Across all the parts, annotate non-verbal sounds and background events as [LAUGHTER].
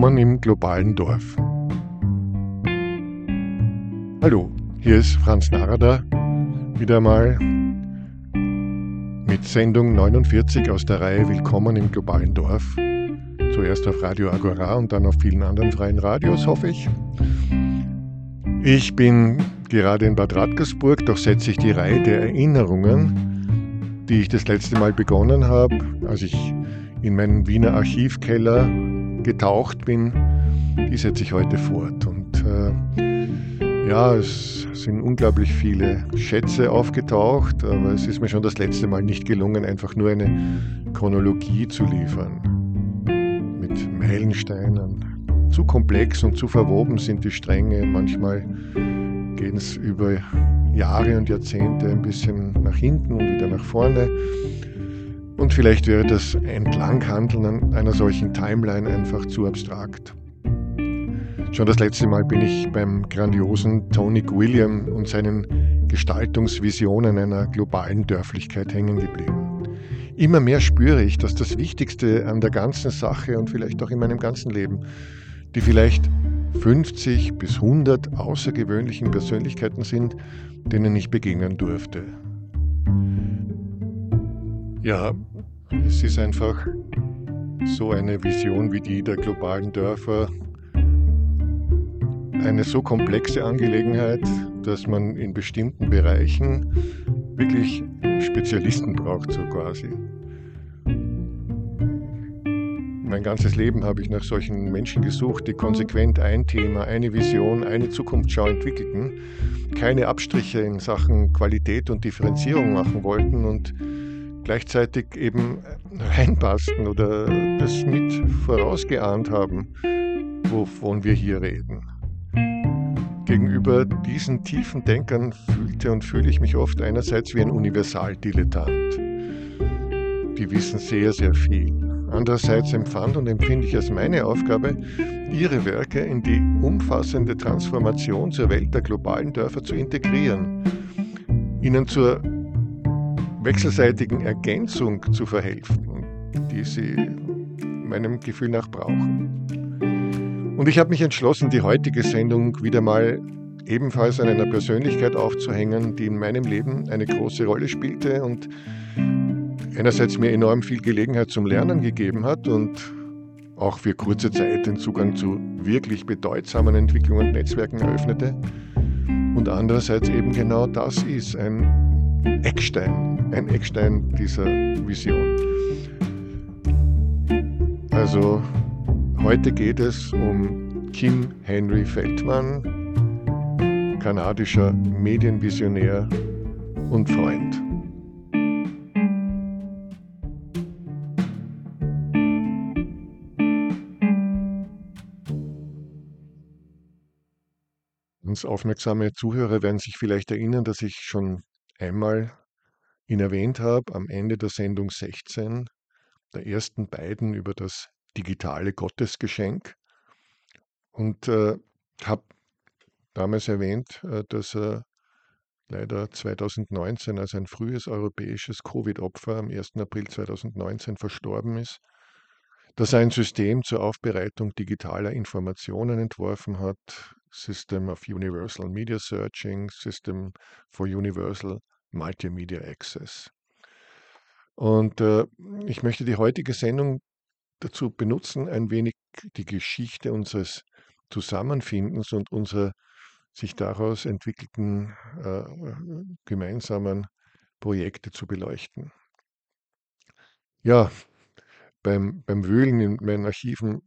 Willkommen im globalen Dorf. Hallo, hier ist Franz Narada, wieder mal mit Sendung 49 aus der Reihe Willkommen im globalen Dorf. Zuerst auf Radio Agora und dann auf vielen anderen freien Radios, hoffe ich. Ich bin gerade in Bad Radkersburg, doch setze ich die Reihe der Erinnerungen, die ich das letzte Mal begonnen habe, als ich in meinen Wiener Archivkeller getaucht bin, die setze ich heute fort. Und äh, ja, es sind unglaublich viele Schätze aufgetaucht, aber es ist mir schon das letzte Mal nicht gelungen, einfach nur eine Chronologie zu liefern. Mit Meilensteinen. Zu komplex und zu verwoben sind die Stränge. Manchmal gehen es über Jahre und Jahrzehnte ein bisschen nach hinten und wieder nach vorne. Und vielleicht wäre das Entlanghandeln einer solchen Timeline einfach zu abstrakt. Schon das letzte Mal bin ich beim grandiosen Tony William und seinen Gestaltungsvisionen einer globalen Dörflichkeit hängen geblieben. Immer mehr spüre ich, dass das Wichtigste an der ganzen Sache und vielleicht auch in meinem ganzen Leben die vielleicht 50 bis 100 außergewöhnlichen Persönlichkeiten sind, denen ich begegnen durfte. Ja, es ist einfach so eine Vision wie die der globalen Dörfer eine so komplexe Angelegenheit, dass man in bestimmten Bereichen wirklich Spezialisten braucht, so quasi. Mein ganzes Leben habe ich nach solchen Menschen gesucht, die konsequent ein Thema, eine Vision, eine Zukunftsschau entwickelten, keine Abstriche in Sachen Qualität und Differenzierung machen wollten und gleichzeitig eben reinpassten oder das mit vorausgeahnt haben, wovon wir hier reden. Gegenüber diesen tiefen Denkern fühlte und fühle ich mich oft einerseits wie ein Universaldilettant. Die wissen sehr, sehr viel. Andererseits empfand und empfinde ich als meine Aufgabe, ihre Werke in die umfassende Transformation zur Welt der globalen Dörfer zu integrieren, ihnen zur wechselseitigen Ergänzung zu verhelfen, die sie meinem Gefühl nach brauchen. Und ich habe mich entschlossen, die heutige Sendung wieder mal ebenfalls an einer Persönlichkeit aufzuhängen, die in meinem Leben eine große Rolle spielte und einerseits mir enorm viel Gelegenheit zum Lernen gegeben hat und auch für kurze Zeit den Zugang zu wirklich bedeutsamen Entwicklungen und Netzwerken eröffnete. Und andererseits eben genau das ist ein Eckstein, ein Eckstein dieser Vision. Also heute geht es um Kim Henry Feldmann, kanadischer Medienvisionär und Freund. Ganz aufmerksame Zuhörer werden sich vielleicht erinnern, dass ich schon einmal ihn erwähnt habe, am Ende der Sendung 16, der ersten beiden über das digitale Gottesgeschenk. Und äh, habe damals erwähnt, äh, dass er leider 2019 als ein frühes europäisches Covid-Opfer am 1. April 2019 verstorben ist, dass er ein System zur Aufbereitung digitaler Informationen entworfen hat, System of Universal Media Searching, System for Universal Multimedia Access. Und äh, ich möchte die heutige Sendung dazu benutzen, ein wenig die Geschichte unseres Zusammenfindens und unserer sich daraus entwickelten äh, gemeinsamen Projekte zu beleuchten. Ja, beim, beim Wühlen in meinen Archiven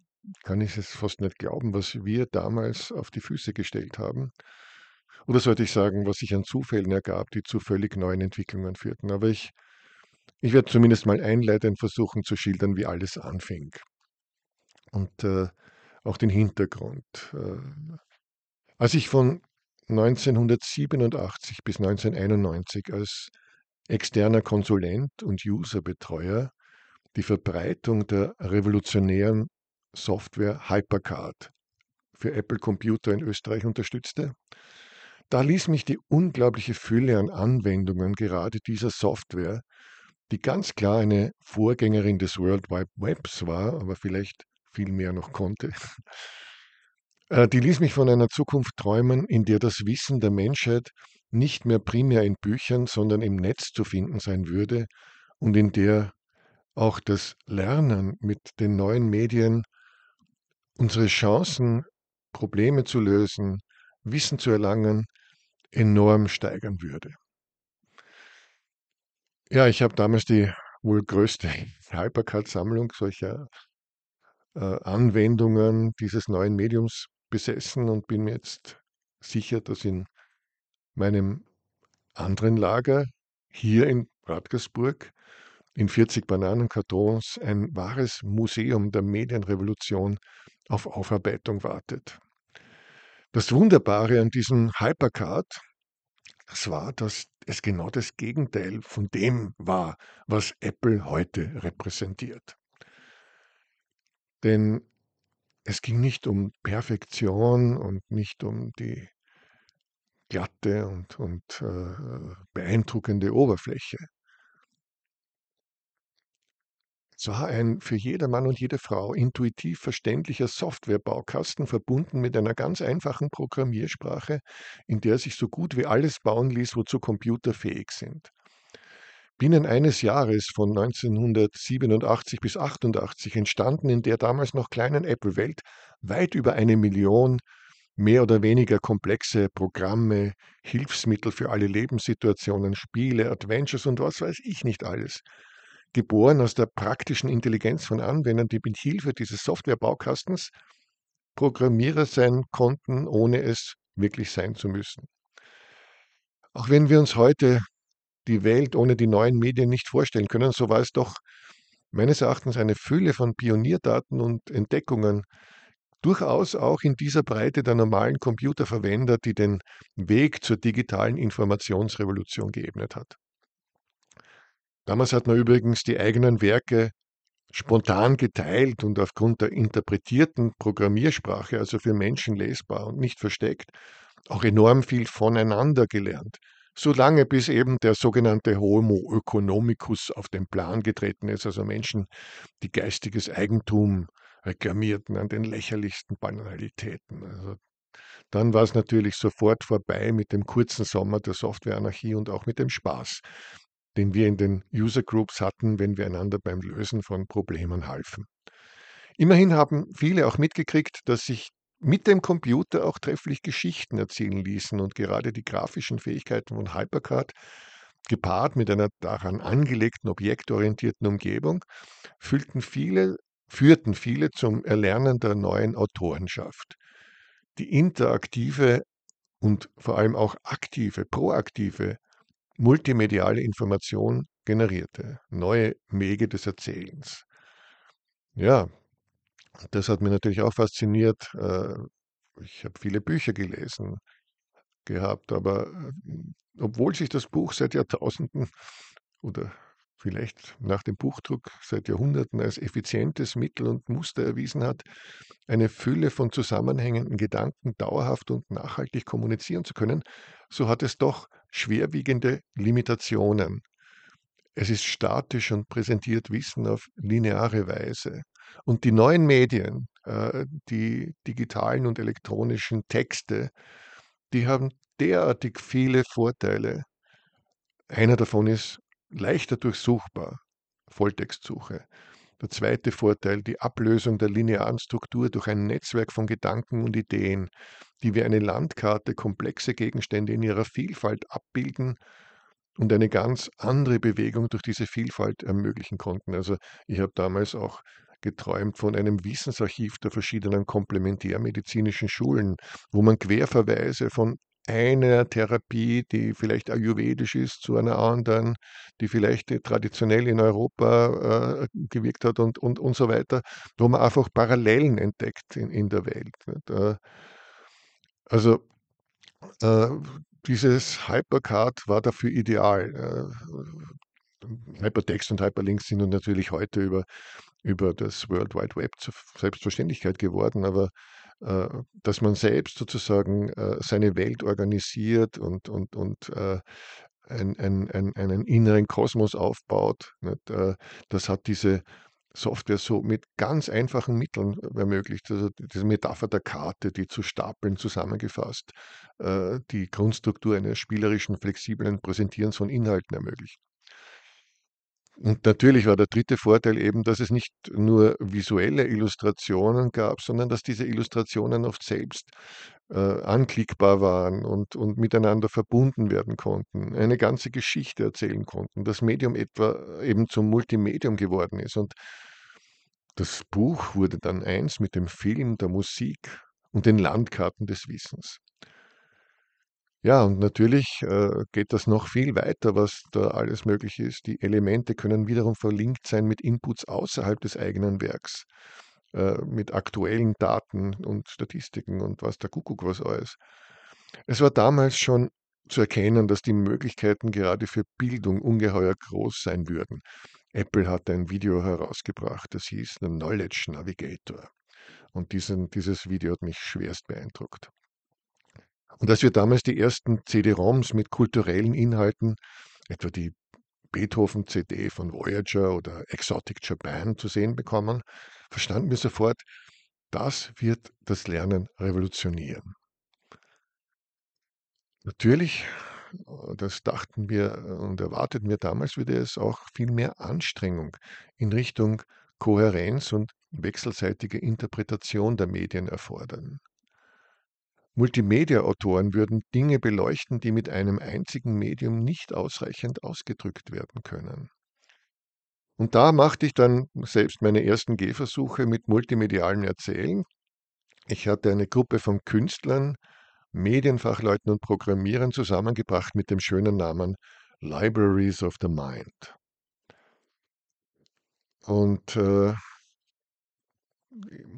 kann ich es fast nicht glauben, was wir damals auf die Füße gestellt haben. Oder sollte ich sagen, was sich an Zufällen ergab, die zu völlig neuen Entwicklungen führten. Aber ich, ich werde zumindest mal einleitend versuchen zu schildern, wie alles anfing. Und äh, auch den Hintergrund. Äh, als ich von 1987 bis 1991 als externer Konsulent und Userbetreuer die Verbreitung der revolutionären Software Hypercard für Apple Computer in Österreich unterstützte, da ließ mich die unglaubliche Fülle an Anwendungen gerade dieser Software, die ganz klar eine Vorgängerin des World Wide Webs war, aber vielleicht viel mehr noch konnte. [LAUGHS] Äh, die ließ mich von einer Zukunft träumen, in der das Wissen der Menschheit nicht mehr primär in Büchern, sondern im Netz zu finden sein würde und in der auch das Lernen mit den neuen Medien unsere Chancen, Probleme zu lösen, Wissen zu erlangen, enorm steigern würde. Ja, ich habe damals die wohl größte [LAUGHS] Hypercard-Sammlung solcher äh, Anwendungen dieses neuen Mediums besessen und bin mir jetzt sicher, dass in meinem anderen Lager hier in Radgersburg in 40 Bananenkartons ein wahres Museum der Medienrevolution auf Aufarbeitung wartet. Das Wunderbare an diesem Hypercard, das war, dass es genau das Gegenteil von dem war, was Apple heute repräsentiert. Denn es ging nicht um Perfektion und nicht um die glatte und, und äh, beeindruckende Oberfläche. War ein für jedermann und jede Frau intuitiv verständlicher Softwarebaukasten verbunden mit einer ganz einfachen Programmiersprache, in der sich so gut wie alles bauen ließ, wozu Computer fähig sind. Binnen eines Jahres von 1987 bis 88 entstanden in der damals noch kleinen Apple-Welt weit über eine Million mehr oder weniger komplexe Programme, Hilfsmittel für alle Lebenssituationen, Spiele, Adventures und was weiß ich nicht alles geboren aus der praktischen Intelligenz von Anwendern, die mit Hilfe dieses Softwareboukastens Programmierer sein konnten, ohne es wirklich sein zu müssen. Auch wenn wir uns heute die Welt ohne die neuen Medien nicht vorstellen können, so war es doch meines Erachtens eine Fülle von Pionierdaten und Entdeckungen, durchaus auch in dieser Breite der normalen Computerverwender, die den Weg zur digitalen Informationsrevolution geebnet hat. Damals hat man übrigens die eigenen Werke spontan geteilt und aufgrund der interpretierten Programmiersprache, also für Menschen lesbar und nicht versteckt, auch enorm viel voneinander gelernt. Solange bis eben der sogenannte Homo economicus auf den Plan getreten ist, also Menschen, die geistiges Eigentum reklamierten an den lächerlichsten Banalitäten. Also dann war es natürlich sofort vorbei mit dem kurzen Sommer der Softwareanarchie und auch mit dem Spaß den wir in den User Groups hatten, wenn wir einander beim Lösen von Problemen halfen. Immerhin haben viele auch mitgekriegt, dass sich mit dem Computer auch trefflich Geschichten erzählen ließen und gerade die grafischen Fähigkeiten von Hypercard gepaart mit einer daran angelegten objektorientierten Umgebung fühlten viele, führten viele zum Erlernen der neuen Autorenschaft. Die interaktive und vor allem auch aktive, proaktive multimediale Information generierte, neue Wege des Erzählens. Ja, das hat mich natürlich auch fasziniert. Äh, ich habe viele Bücher gelesen gehabt, aber äh, obwohl sich das Buch seit Jahrtausenden [LAUGHS] oder vielleicht nach dem Buchdruck seit Jahrhunderten als effizientes Mittel und Muster erwiesen hat, eine Fülle von zusammenhängenden Gedanken dauerhaft und nachhaltig kommunizieren zu können, so hat es doch schwerwiegende Limitationen. Es ist statisch und präsentiert Wissen auf lineare Weise. Und die neuen Medien, äh, die digitalen und elektronischen Texte, die haben derartig viele Vorteile. Einer davon ist leichter durchsuchbar, Volltextsuche. Der zweite Vorteil, die Ablösung der linearen Struktur durch ein Netzwerk von Gedanken und Ideen, die wie eine Landkarte komplexe Gegenstände in ihrer Vielfalt abbilden und eine ganz andere Bewegung durch diese Vielfalt ermöglichen konnten. Also ich habe damals auch geträumt von einem Wissensarchiv der verschiedenen komplementärmedizinischen Schulen, wo man Querverweise von einer Therapie, die vielleicht ayurvedisch ist, zu einer anderen, die vielleicht traditionell in Europa äh, gewirkt hat und, und, und so weiter, wo man einfach Parallelen entdeckt in, in der Welt. Äh, also äh, dieses Hypercard war dafür ideal. Äh, Hypertext und Hyperlinks sind natürlich heute über, über das World Wide Web zur Selbstverständlichkeit geworden, aber äh, dass man selbst sozusagen äh, seine Welt organisiert und, und, und äh, ein, ein, ein, einen inneren Kosmos aufbaut. Das hat diese Software so mit ganz einfachen Mitteln ermöglicht. Also diese Metapher der Karte, die zu Stapeln zusammengefasst, äh, die Grundstruktur eines spielerischen, flexiblen Präsentierens von Inhalten ermöglicht. Und natürlich war der dritte Vorteil eben, dass es nicht nur visuelle Illustrationen gab, sondern dass diese Illustrationen oft selbst äh, anklickbar waren und, und miteinander verbunden werden konnten, eine ganze Geschichte erzählen konnten, das Medium etwa eben zum Multimedium geworden ist. Und das Buch wurde dann eins mit dem Film, der Musik und den Landkarten des Wissens. Ja, und natürlich äh, geht das noch viel weiter, was da alles möglich ist. Die Elemente können wiederum verlinkt sein mit Inputs außerhalb des eigenen Werks, äh, mit aktuellen Daten und Statistiken und was der Kuckuck was alles. Es war damals schon zu erkennen, dass die Möglichkeiten gerade für Bildung ungeheuer groß sein würden. Apple hat ein Video herausgebracht, das hieß The Knowledge Navigator. Und diesen, dieses Video hat mich schwerst beeindruckt. Und als wir damals die ersten CD-ROMs mit kulturellen Inhalten, etwa die Beethoven-CD von Voyager oder Exotic Japan zu sehen bekommen, verstanden wir sofort, das wird das Lernen revolutionieren. Natürlich, das dachten wir und erwarteten wir damals, würde es auch viel mehr Anstrengung in Richtung Kohärenz und wechselseitige Interpretation der Medien erfordern. Multimedia-Autoren würden Dinge beleuchten, die mit einem einzigen Medium nicht ausreichend ausgedrückt werden können. Und da machte ich dann selbst meine ersten Gehversuche mit multimedialen Erzählen. Ich hatte eine Gruppe von Künstlern, Medienfachleuten und Programmierern zusammengebracht mit dem schönen Namen Libraries of the Mind. Und äh,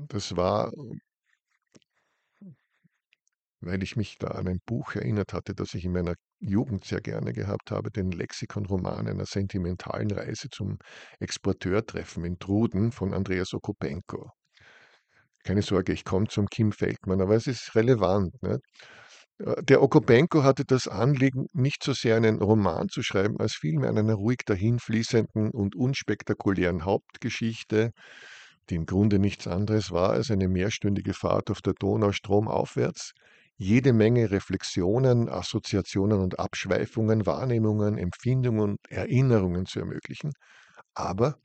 das war weil ich mich da an ein Buch erinnert hatte, das ich in meiner Jugend sehr gerne gehabt habe, den Lexikonroman einer sentimentalen Reise zum Exporteurtreffen in Truden von Andreas Okopenko. Keine Sorge, ich komme zum Kim Feldmann, aber es ist relevant. Ne? Der Okopenko hatte das Anliegen, nicht so sehr einen Roman zu schreiben, als vielmehr an einer ruhig dahinfließenden und unspektakulären Hauptgeschichte, die im Grunde nichts anderes war als eine mehrstündige Fahrt auf der Donau stromaufwärts, jede Menge Reflexionen, Assoziationen und Abschweifungen, Wahrnehmungen, Empfindungen und Erinnerungen zu ermöglichen, aber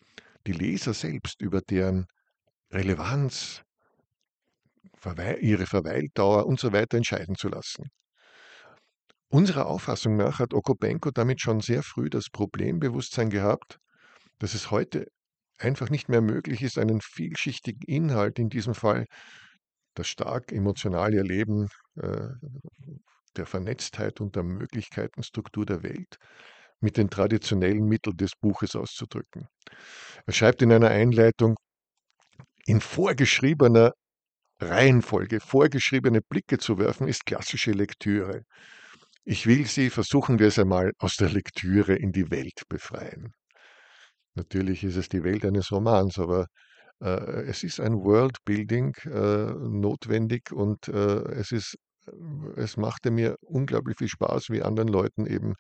die Leser selbst über deren Relevanz, ihre Verweildauer und so weiter entscheiden zu lassen. Unserer Auffassung nach hat Okopenko damit schon sehr früh das Problembewusstsein gehabt, dass es heute einfach nicht mehr möglich ist, einen vielschichtigen Inhalt, in diesem Fall das stark emotionale Erleben äh, der Vernetztheit und der Möglichkeitenstruktur der Welt mit den traditionellen Mitteln des Buches auszudrücken. Er schreibt in einer Einleitung, in vorgeschriebener Reihenfolge, vorgeschriebene Blicke zu werfen, ist klassische Lektüre. Ich will Sie, versuchen wir es einmal, aus der Lektüre in die Welt befreien. Natürlich ist es die Welt eines Romans, aber es ist ein Worldbuilding äh, notwendig und äh, es ist es machte mir unglaublich viel Spaß, wie anderen Leuten eben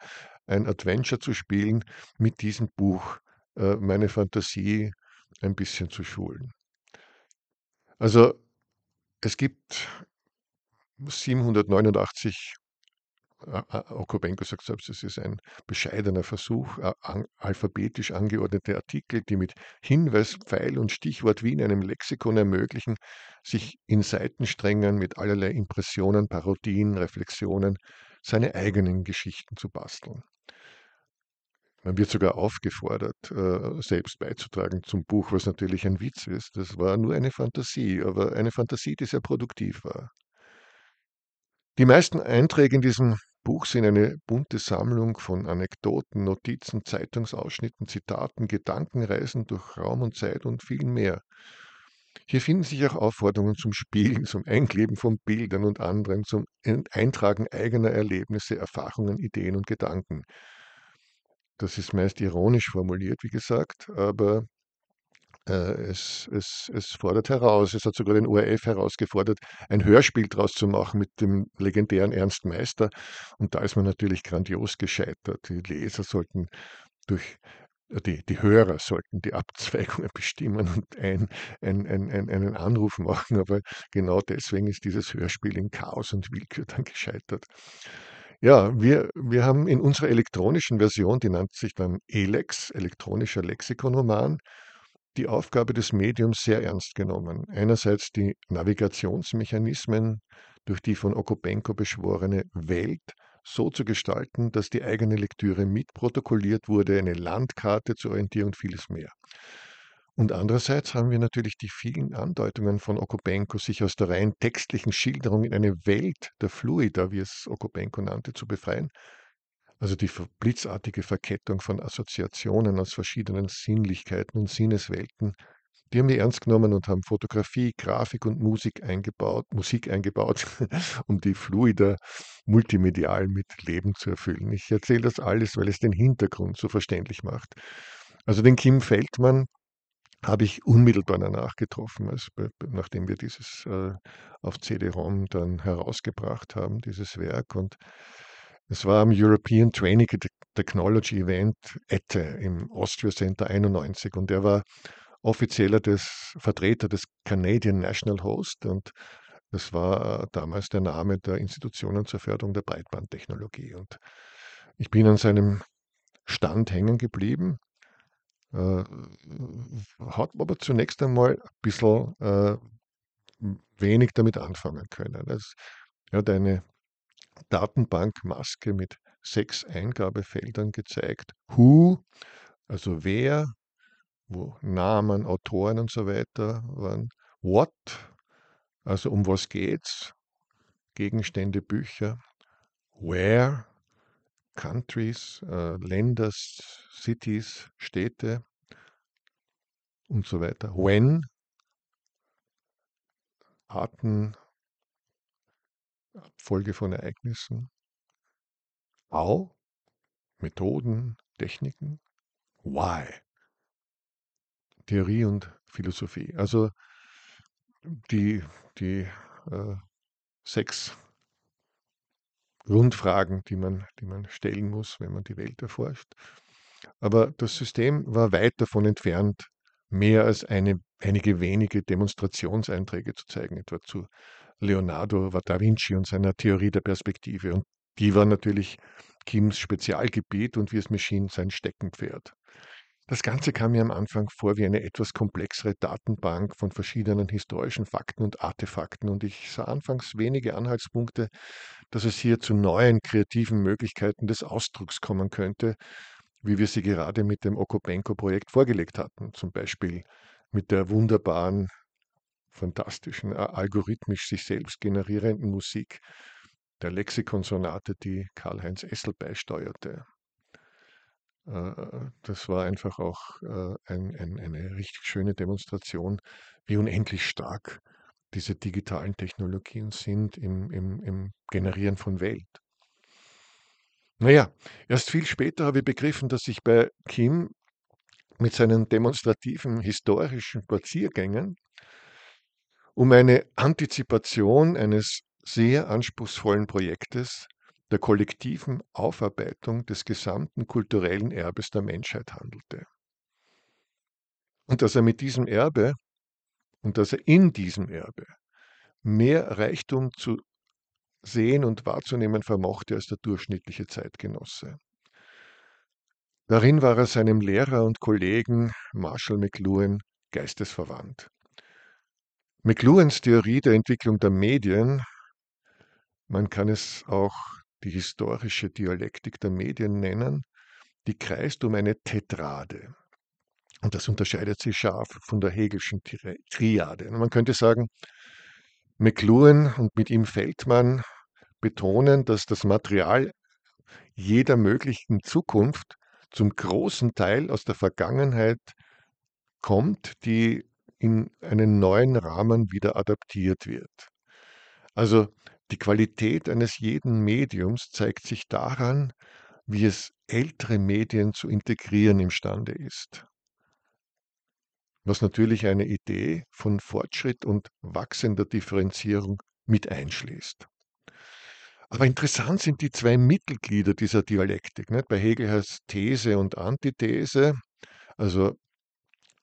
ein Adventure zu spielen, mit diesem Buch meine Fantasie ein bisschen zu schulen. Also es gibt 789 Okobenko sagt selbst, es ist ein bescheidener Versuch, alphabetisch angeordnete Artikel, die mit Hinweis, Pfeil und Stichwort wie in einem Lexikon ermöglichen, sich in Seitensträngen mit allerlei Impressionen, Parodien, Reflexionen seine eigenen Geschichten zu basteln. Man wird sogar aufgefordert, äh, selbst beizutragen zum Buch, was natürlich ein Witz ist. Das war nur eine Fantasie, aber eine Fantasie, die sehr produktiv war. Die meisten Einträge in diesem Buch sind eine bunte Sammlung von Anekdoten, Notizen, Zeitungsausschnitten, Zitaten, Gedankenreisen durch Raum und Zeit und viel mehr. Hier finden sich auch Aufforderungen zum Spielen, zum Einkleben von Bildern und anderen, zum Eintragen eigener Erlebnisse, Erfahrungen, Ideen und Gedanken. Das ist meist ironisch formuliert, wie gesagt, aber es, es, es fordert heraus, es hat sogar den ORF herausgefordert, ein Hörspiel draus zu machen mit dem legendären Ernst Meister. Und da ist man natürlich grandios gescheitert. Die Leser sollten durch die, die Hörer sollten die Abzweigungen [LAUGHS] bestimmen und ein, ein, ein, einen Anruf machen, aber genau deswegen ist dieses Hörspiel in Chaos und Willkür dann gescheitert. Ja, wir, wir haben in unserer elektronischen Version, die nennt sich dann ELEX, elektronischer Lexikonoman, die Aufgabe des Mediums sehr ernst genommen. Einerseits die Navigationsmechanismen durch die von Okopenko beschworene Welt so zu gestalten, dass die eigene Lektüre mitprotokolliert wurde, eine Landkarte zur Orientierung und vieles mehr. Und andererseits haben wir natürlich die vielen Andeutungen von Okopenko, sich aus der rein textlichen Schilderung in eine Welt der Fluida, wie es Okopenko nannte, zu befreien. Also die blitzartige Verkettung von Assoziationen aus verschiedenen Sinnlichkeiten und Sinneswelten, die haben wir ernst genommen und haben Fotografie, Grafik und Musik eingebaut, Musik eingebaut, [LAUGHS] um die Fluida multimedial mit Leben zu erfüllen. Ich erzähle das alles, weil es den Hintergrund so verständlich macht. Also den Kim Feldmann habe ich unmittelbar danach getroffen, also nachdem wir dieses äh, auf CD-ROM dann herausgebracht haben, dieses Werk. Und es war am European Training Technology Event ETTE im Austria Center 91 und er war offizieller des Vertreter des Canadian National Host und das war damals der Name der Institutionen zur Förderung der Breitbandtechnologie. Und ich bin an seinem Stand hängen geblieben, äh, hat aber zunächst einmal ein bisschen äh, wenig damit anfangen können. Das, er hat eine Datenbankmaske mit sechs Eingabefeldern gezeigt. Who, also wer, wo Namen, Autoren und so weiter waren. What, also um was geht's? Gegenstände, Bücher. Where, Countries, äh, Länder, Cities, Städte und so weiter. When, Arten, Abfolge von Ereignissen. How, Methoden, Techniken. Why, Theorie und Philosophie. Also die, die äh, sechs Grundfragen, die man, die man stellen muss, wenn man die Welt erforscht. Aber das System war weit davon entfernt, mehr als eine, einige wenige Demonstrationseinträge zu zeigen, etwa zu Leonardo da Vinci und seiner Theorie der Perspektive. Und die war natürlich Kims Spezialgebiet und wie es Machine sein Steckenpferd. Das Ganze kam mir am Anfang vor wie eine etwas komplexere Datenbank von verschiedenen historischen Fakten und Artefakten und ich sah anfangs wenige Anhaltspunkte, dass es hier zu neuen kreativen Möglichkeiten des Ausdrucks kommen könnte, wie wir sie gerade mit dem Okopenko-Projekt vorgelegt hatten, zum Beispiel mit der wunderbaren, fantastischen, algorithmisch sich selbst generierenden Musik der Lexikonsonate, die Karl-Heinz Essel beisteuerte. Äh, das war einfach auch äh, ein, ein, eine richtig schöne Demonstration, wie unendlich stark diese digitalen Technologien sind im, im, im Generieren von Welt. Naja, erst viel später habe ich begriffen, dass sich bei Kim mit seinen demonstrativen historischen Spaziergängen um eine Antizipation eines sehr anspruchsvollen Projektes der kollektiven Aufarbeitung des gesamten kulturellen Erbes der Menschheit handelte. Und dass er mit diesem Erbe und dass er in diesem Erbe mehr Reichtum zu sehen und wahrzunehmen vermochte als der durchschnittliche Zeitgenosse. Darin war er seinem Lehrer und Kollegen Marshall McLuhan geistesverwandt. McLuhans Theorie der Entwicklung der Medien, man kann es auch die historische Dialektik der Medien nennen, die kreist um eine Tetrade. Und das unterscheidet sich scharf von der Hegelschen Triade. Und man könnte sagen, McLuhan und mit ihm Feldmann betonen, dass das Material jeder möglichen Zukunft zum großen Teil aus der Vergangenheit kommt, die in einen neuen Rahmen wieder adaptiert wird. Also die Qualität eines jeden Mediums zeigt sich daran, wie es ältere Medien zu integrieren imstande ist. Was natürlich eine Idee von Fortschritt und wachsender Differenzierung mit einschließt. Aber interessant sind die zwei Mittelglieder dieser Dialektik. Bei Hegel heißt These und Antithese. Also,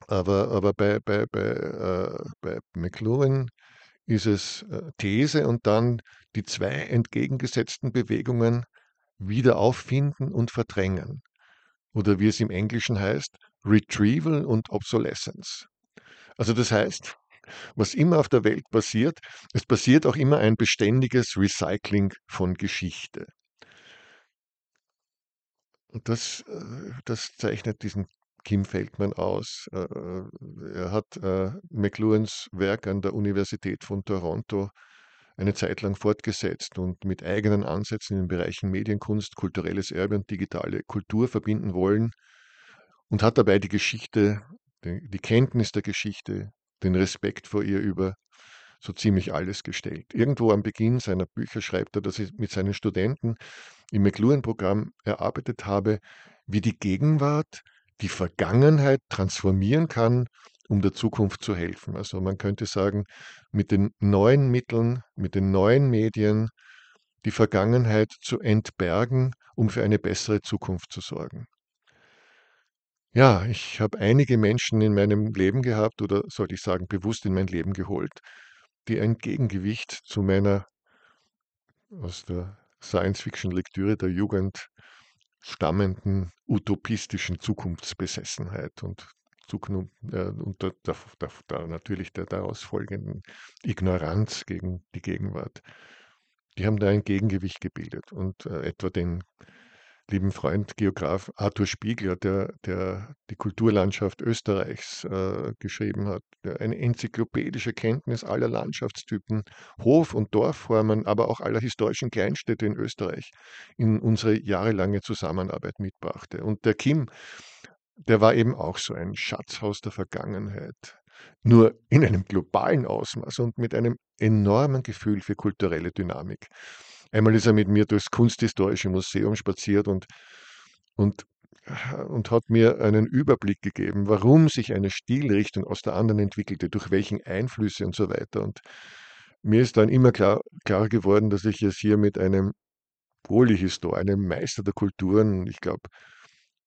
aber, aber bei, bei, bei, äh, bei McLuhan ist es äh, These und dann die zwei entgegengesetzten Bewegungen wieder auffinden und verdrängen. Oder wie es im Englischen heißt, Retrieval und Obsolescence. Also das heißt, was immer auf der Welt passiert, es passiert auch immer ein beständiges Recycling von Geschichte. Und das, äh, das zeichnet diesen Kim Feldman aus. Äh, er hat äh, McLuhans Werk an der Universität von Toronto eine Zeit lang fortgesetzt und mit eigenen Ansätzen in den Bereichen Medienkunst, kulturelles Erbe und digitale Kultur verbinden wollen und hat dabei die Geschichte, die Kenntnis der Geschichte, den Respekt vor ihr über so ziemlich alles gestellt. Irgendwo am Beginn seiner Bücher schreibt er, dass er mit seinen Studenten im McLuhan-Programm erarbeitet habe, wie die Gegenwart die Vergangenheit transformieren kann, um der Zukunft zu helfen. Also man könnte sagen, mit den neuen Mitteln, mit den neuen Medien die Vergangenheit zu entbergen, um für eine bessere Zukunft zu sorgen. Ja, ich habe einige Menschen in meinem Leben gehabt oder sollte ich sagen, bewusst in mein Leben geholt, die ein Gegengewicht zu meiner aus der Science-Fiction-Lektüre der Jugend stammenden utopistischen Zukunftsbesessenheit und, Zukunft, äh, und da, da, da, natürlich der daraus folgenden Ignoranz gegen die Gegenwart. Die haben da ein Gegengewicht gebildet und äh, etwa den lieben Freund, Geograf Arthur Spiegler, der, der die Kulturlandschaft Österreichs äh, geschrieben hat, eine enzyklopädische Kenntnis aller Landschaftstypen, Hof- und Dorfformen, aber auch aller historischen Kleinstädte in Österreich in unsere jahrelange Zusammenarbeit mitbrachte. Und der Kim, der war eben auch so ein Schatzhaus der Vergangenheit, nur in einem globalen Ausmaß und mit einem enormen Gefühl für kulturelle Dynamik. Einmal ist er mit mir durchs Kunsthistorische Museum spaziert und, und, und hat mir einen Überblick gegeben, warum sich eine Stilrichtung aus der anderen entwickelte, durch welchen Einflüsse und so weiter. Und mir ist dann immer klar, klar geworden, dass ich es hier mit einem Polyhistor, einem Meister der Kulturen, ich glaube,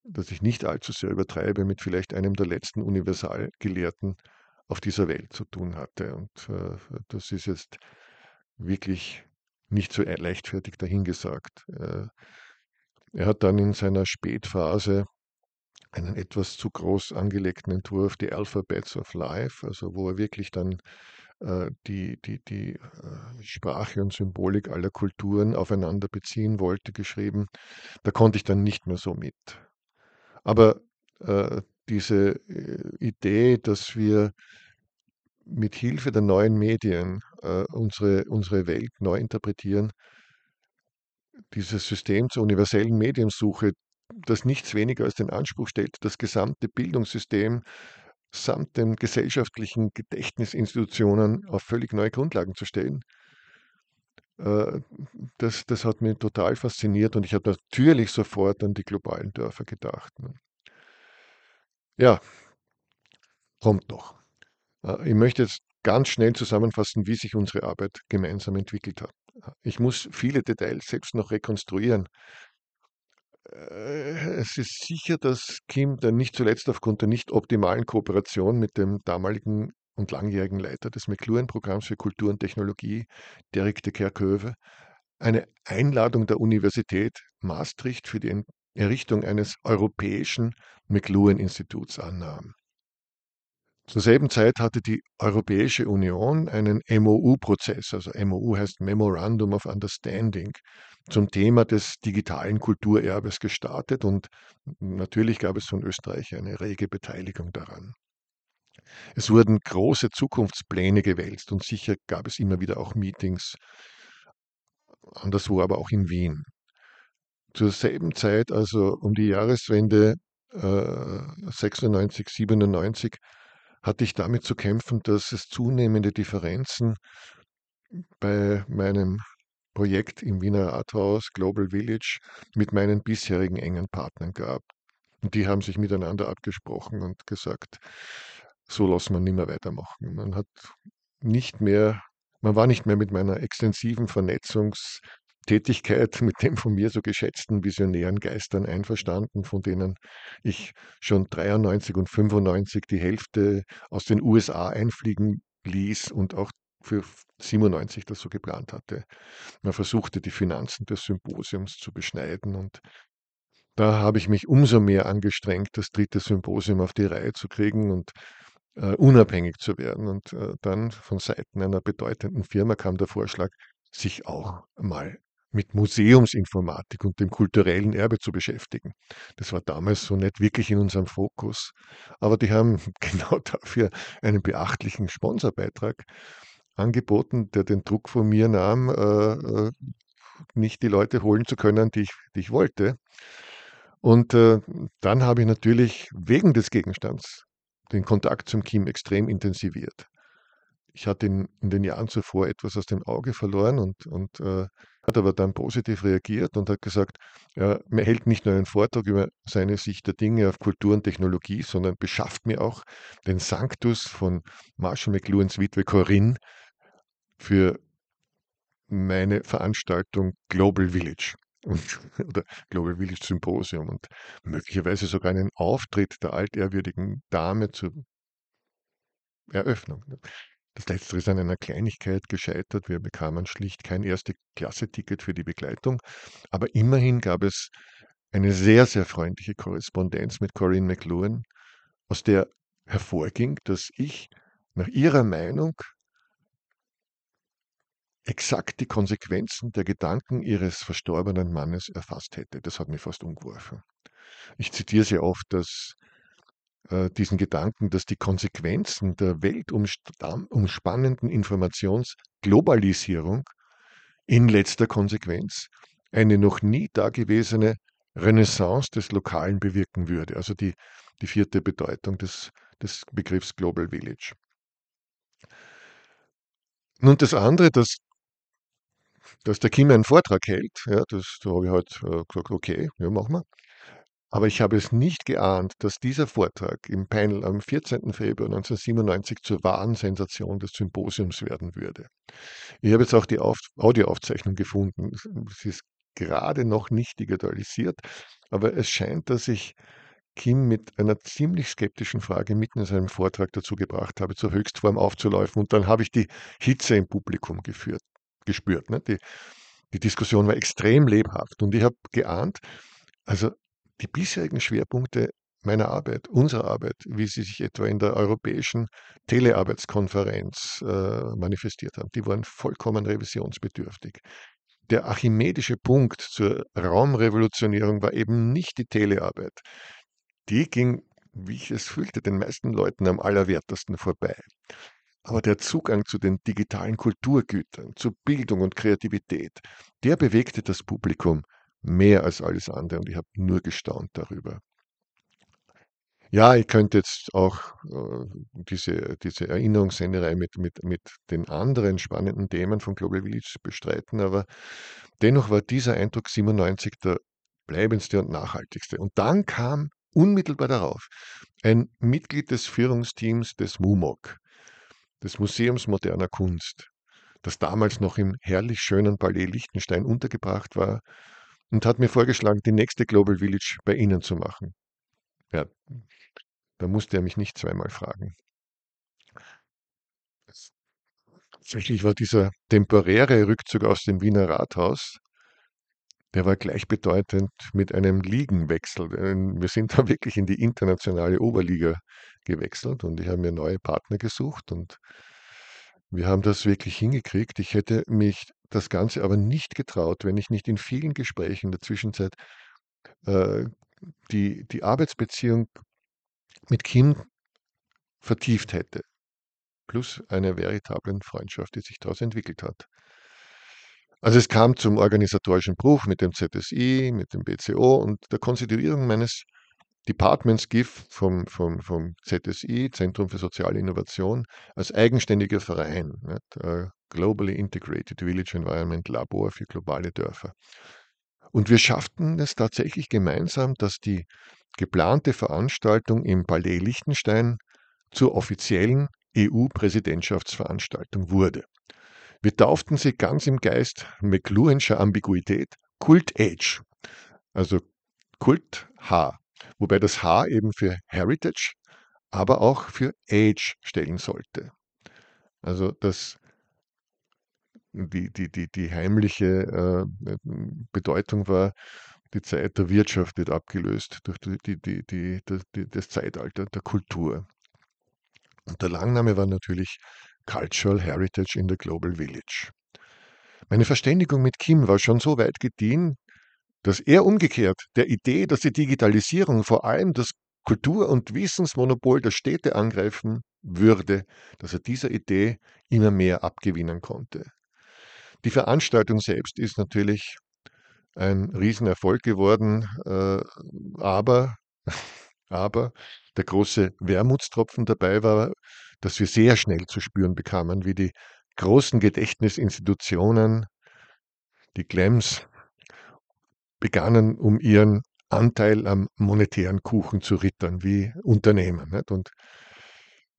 dass ich nicht allzu sehr übertreibe, mit vielleicht einem der letzten Universalgelehrten auf dieser Welt zu tun hatte. Und äh, das ist jetzt wirklich nicht so leichtfertig dahingesagt. Äh, er hat dann in seiner Spätphase einen etwas zu groß angelegten Entwurf, die Alphabets of Life, also wo er wirklich dann äh, die, die, die äh, Sprache und Symbolik aller Kulturen aufeinander beziehen wollte, geschrieben. Da konnte ich dann nicht mehr so mit. Aber diese Idee, dass wir mit Hilfe der neuen Medien äh, unsere, unsere Welt neu interpretieren, dieses System zur universellen Mediensuche, das nichts weniger als den Anspruch stellt, das gesamte Bildungssystem samt den gesellschaftlichen Gedächtnisinstitutionen auf völlig neue Grundlagen zu stellen. Äh, das, das hat mich total fasziniert und ich habe natürlich sofort an die globalen Dörfer gedacht. Ne. Ja, kommt doch. Äh, ich möchte jetzt ganz schnell zusammenfassen, wie sich unsere Arbeit gemeinsam entwickelt hat. Ich muss viele Details selbst noch rekonstruieren. Äh, es ist sicher, dass Kim dann nicht zuletzt aufgrund der nicht optimalen Kooperation mit dem damaligen und langjährigen Leiter des McLuhan-Programms für Kultur und Technologie, Derek de Kerkhove, eine Einladung der Universität Maastricht für die Errichtung eines europäischen McLuhan-Instituts annahm. Zur selben Zeit hatte die Europäische Union einen MOU-Prozess, also MOU heißt Memorandum of Understanding, zum Thema des digitalen Kulturerbes gestartet und natürlich gab es von Österreich eine rege Beteiligung daran. Es wurden große Zukunftspläne gewälzt und sicher gab es immer wieder auch Meetings, anderswo aber auch in Wien. Zur selben Zeit, also um die Jahreswende äh, 96, 97, hatte ich damit zu kämpfen, dass es zunehmende Differenzen bei meinem Projekt im Wiener Rathaus Global Village mit meinen bisherigen engen Partnern gab. Und die haben sich miteinander abgesprochen und gesagt, so lassen wir nicht mehr weitermachen. Man hat nicht mehr, man war nicht mehr mit meiner extensiven Vernetzungs- Tätigkeit mit den von mir so geschätzten visionären Geistern einverstanden, von denen ich schon 93 und 95 die Hälfte aus den USA einfliegen ließ und auch für 97 das so geplant hatte. Man versuchte, die Finanzen des Symposiums zu beschneiden und da habe ich mich umso mehr angestrengt, das dritte Symposium auf die Reihe zu kriegen und äh, unabhängig zu werden. Und äh, dann von Seiten einer bedeutenden Firma kam der Vorschlag, sich auch mal mit Museumsinformatik und dem kulturellen Erbe zu beschäftigen. Das war damals so nicht wirklich in unserem Fokus, aber die haben [LAUGHS] genau dafür einen beachtlichen Sponsorbeitrag angeboten, der den Druck von mir nahm, äh, äh, nicht die Leute holen zu können, die ich, die ich wollte. Und äh, dann habe ich natürlich wegen des Gegenstands den Kontakt zum Kim extrem intensiviert. Ich hatte in, in den Jahren zuvor etwas aus dem Auge verloren und, und äh, hat aber dann positiv reagiert und hat gesagt, er hält nicht nur einen Vortrag über seine Sicht der Dinge auf Kultur und Technologie, sondern beschafft mir auch den Sanctus von Marshall McLuhans Witwe Corinne für meine Veranstaltung Global Village [LAUGHS] und, oder Global Village Symposium und möglicherweise sogar einen Auftritt der altehrwürdigen Dame zur Eröffnung. Das letztere ist an einer Kleinigkeit gescheitert. Wir bekamen schlicht kein Erste-Klasse-Ticket für die Begleitung. Aber immerhin gab es eine sehr, sehr freundliche Korrespondenz mit Corinne McLuhan, aus der hervorging, dass ich nach ihrer Meinung exakt die Konsequenzen der Gedanken ihres verstorbenen Mannes erfasst hätte. Das hat mich fast umgeworfen. Ich zitiere sehr oft, dass diesen Gedanken, dass die Konsequenzen der weltumspannenden Informationsglobalisierung in letzter Konsequenz eine noch nie dagewesene Renaissance des Lokalen bewirken würde. Also die, die vierte Bedeutung des, des Begriffs Global Village. Nun das andere, das dass der Kim einen Vortrag hält, ja, das, da habe ich halt äh, gesagt, okay, ja, machen wir. Aber ich habe es nicht geahnt, dass dieser Vortrag im Panel am 14. Februar 1997 zur wahren Sensation des Symposiums werden würde. Ich habe jetzt auch die Auf Audioaufzeichnung gefunden. Sie ist gerade noch nicht digitalisiert, aber es scheint, dass ich Kim mit einer ziemlich skeptischen Frage mitten in seinem Vortrag dazu gebracht habe, zur Höchstform aufzulaufen. Und dann habe ich die Hitze im Publikum geführt gespürt. Ne? Die, die Diskussion war extrem lebhaft und ich habe geahnt, also die bisherigen Schwerpunkte meiner Arbeit, unserer Arbeit, wie sie sich etwa in der europäischen Telearbeitskonferenz äh, manifestiert haben, die waren vollkommen revisionsbedürftig. Der archimedische Punkt zur Raumrevolutionierung war eben nicht die Telearbeit. Die ging, wie ich es fühlte, den meisten Leuten am allerwertesten vorbei. Aber der Zugang zu den digitalen Kulturgütern, zu Bildung und Kreativität, der bewegte das Publikum mehr als alles andere und ich habe nur gestaunt darüber. Ja, ich könnte jetzt auch äh, diese, diese Erinnerungssenderei mit, mit, mit den anderen spannenden Themen von Global Village bestreiten, aber dennoch war dieser Eindruck 97 der bleibendste und nachhaltigste. Und dann kam unmittelbar darauf ein Mitglied des Führungsteams des MUMOC, des Museums moderner Kunst, das damals noch im herrlich schönen Palais Liechtenstein untergebracht war, und hat mir vorgeschlagen, die nächste Global Village bei Ihnen zu machen. Ja, da musste er mich nicht zweimal fragen. Tatsächlich war dieser temporäre Rückzug aus dem Wiener Rathaus, der war gleichbedeutend mit einem Ligenwechsel. Wir sind [LAUGHS] da wirklich in die internationale Oberliga gewechselt und ich habe mir neue Partner gesucht und wir haben das wirklich hingekriegt. Ich hätte mich das Ganze aber nicht getraut, wenn ich nicht in vielen Gesprächen in der Zwischenzeit äh, die, die Arbeitsbeziehung mit Kim vertieft hätte. Plus eine veritable Freundschaft, die sich daraus entwickelt hat. Also es kam zum organisatorischen Bruch mit dem ZSI, mit dem BCO und der Konstituierung meines Departments GIF vom, vom, vom ZSI, Zentrum für soziale Innovation, als eigenständiger Verein, nicht? Globally Integrated Village Environment Labor für globale Dörfer. Und wir schafften es tatsächlich gemeinsam, dass die geplante Veranstaltung im Palais Liechtenstein zur offiziellen EU-Präsidentschaftsveranstaltung wurde. Wir tauften sie ganz im Geist McLuhanscher Ambiguität Kult Age, also Kult H, wobei das H eben für Heritage, aber auch für Age stellen sollte. Also das die, die, die, die heimliche äh, Bedeutung war, die Zeit der Wirtschaft wird abgelöst durch die, die, die, das Zeitalter der Kultur. Und der Langname war natürlich Cultural Heritage in the Global Village. Meine Verständigung mit Kim war schon so weit gediehen, dass er umgekehrt der Idee, dass die Digitalisierung vor allem das Kultur- und Wissensmonopol der Städte angreifen würde, dass er dieser Idee immer mehr abgewinnen konnte. Die Veranstaltung selbst ist natürlich ein Riesenerfolg geworden, äh, aber, [LAUGHS] aber der große Wermutstropfen dabei war, dass wir sehr schnell zu spüren bekamen, wie die großen Gedächtnisinstitutionen, die Glems, begannen, um ihren Anteil am monetären Kuchen zu rittern, wie Unternehmen. Und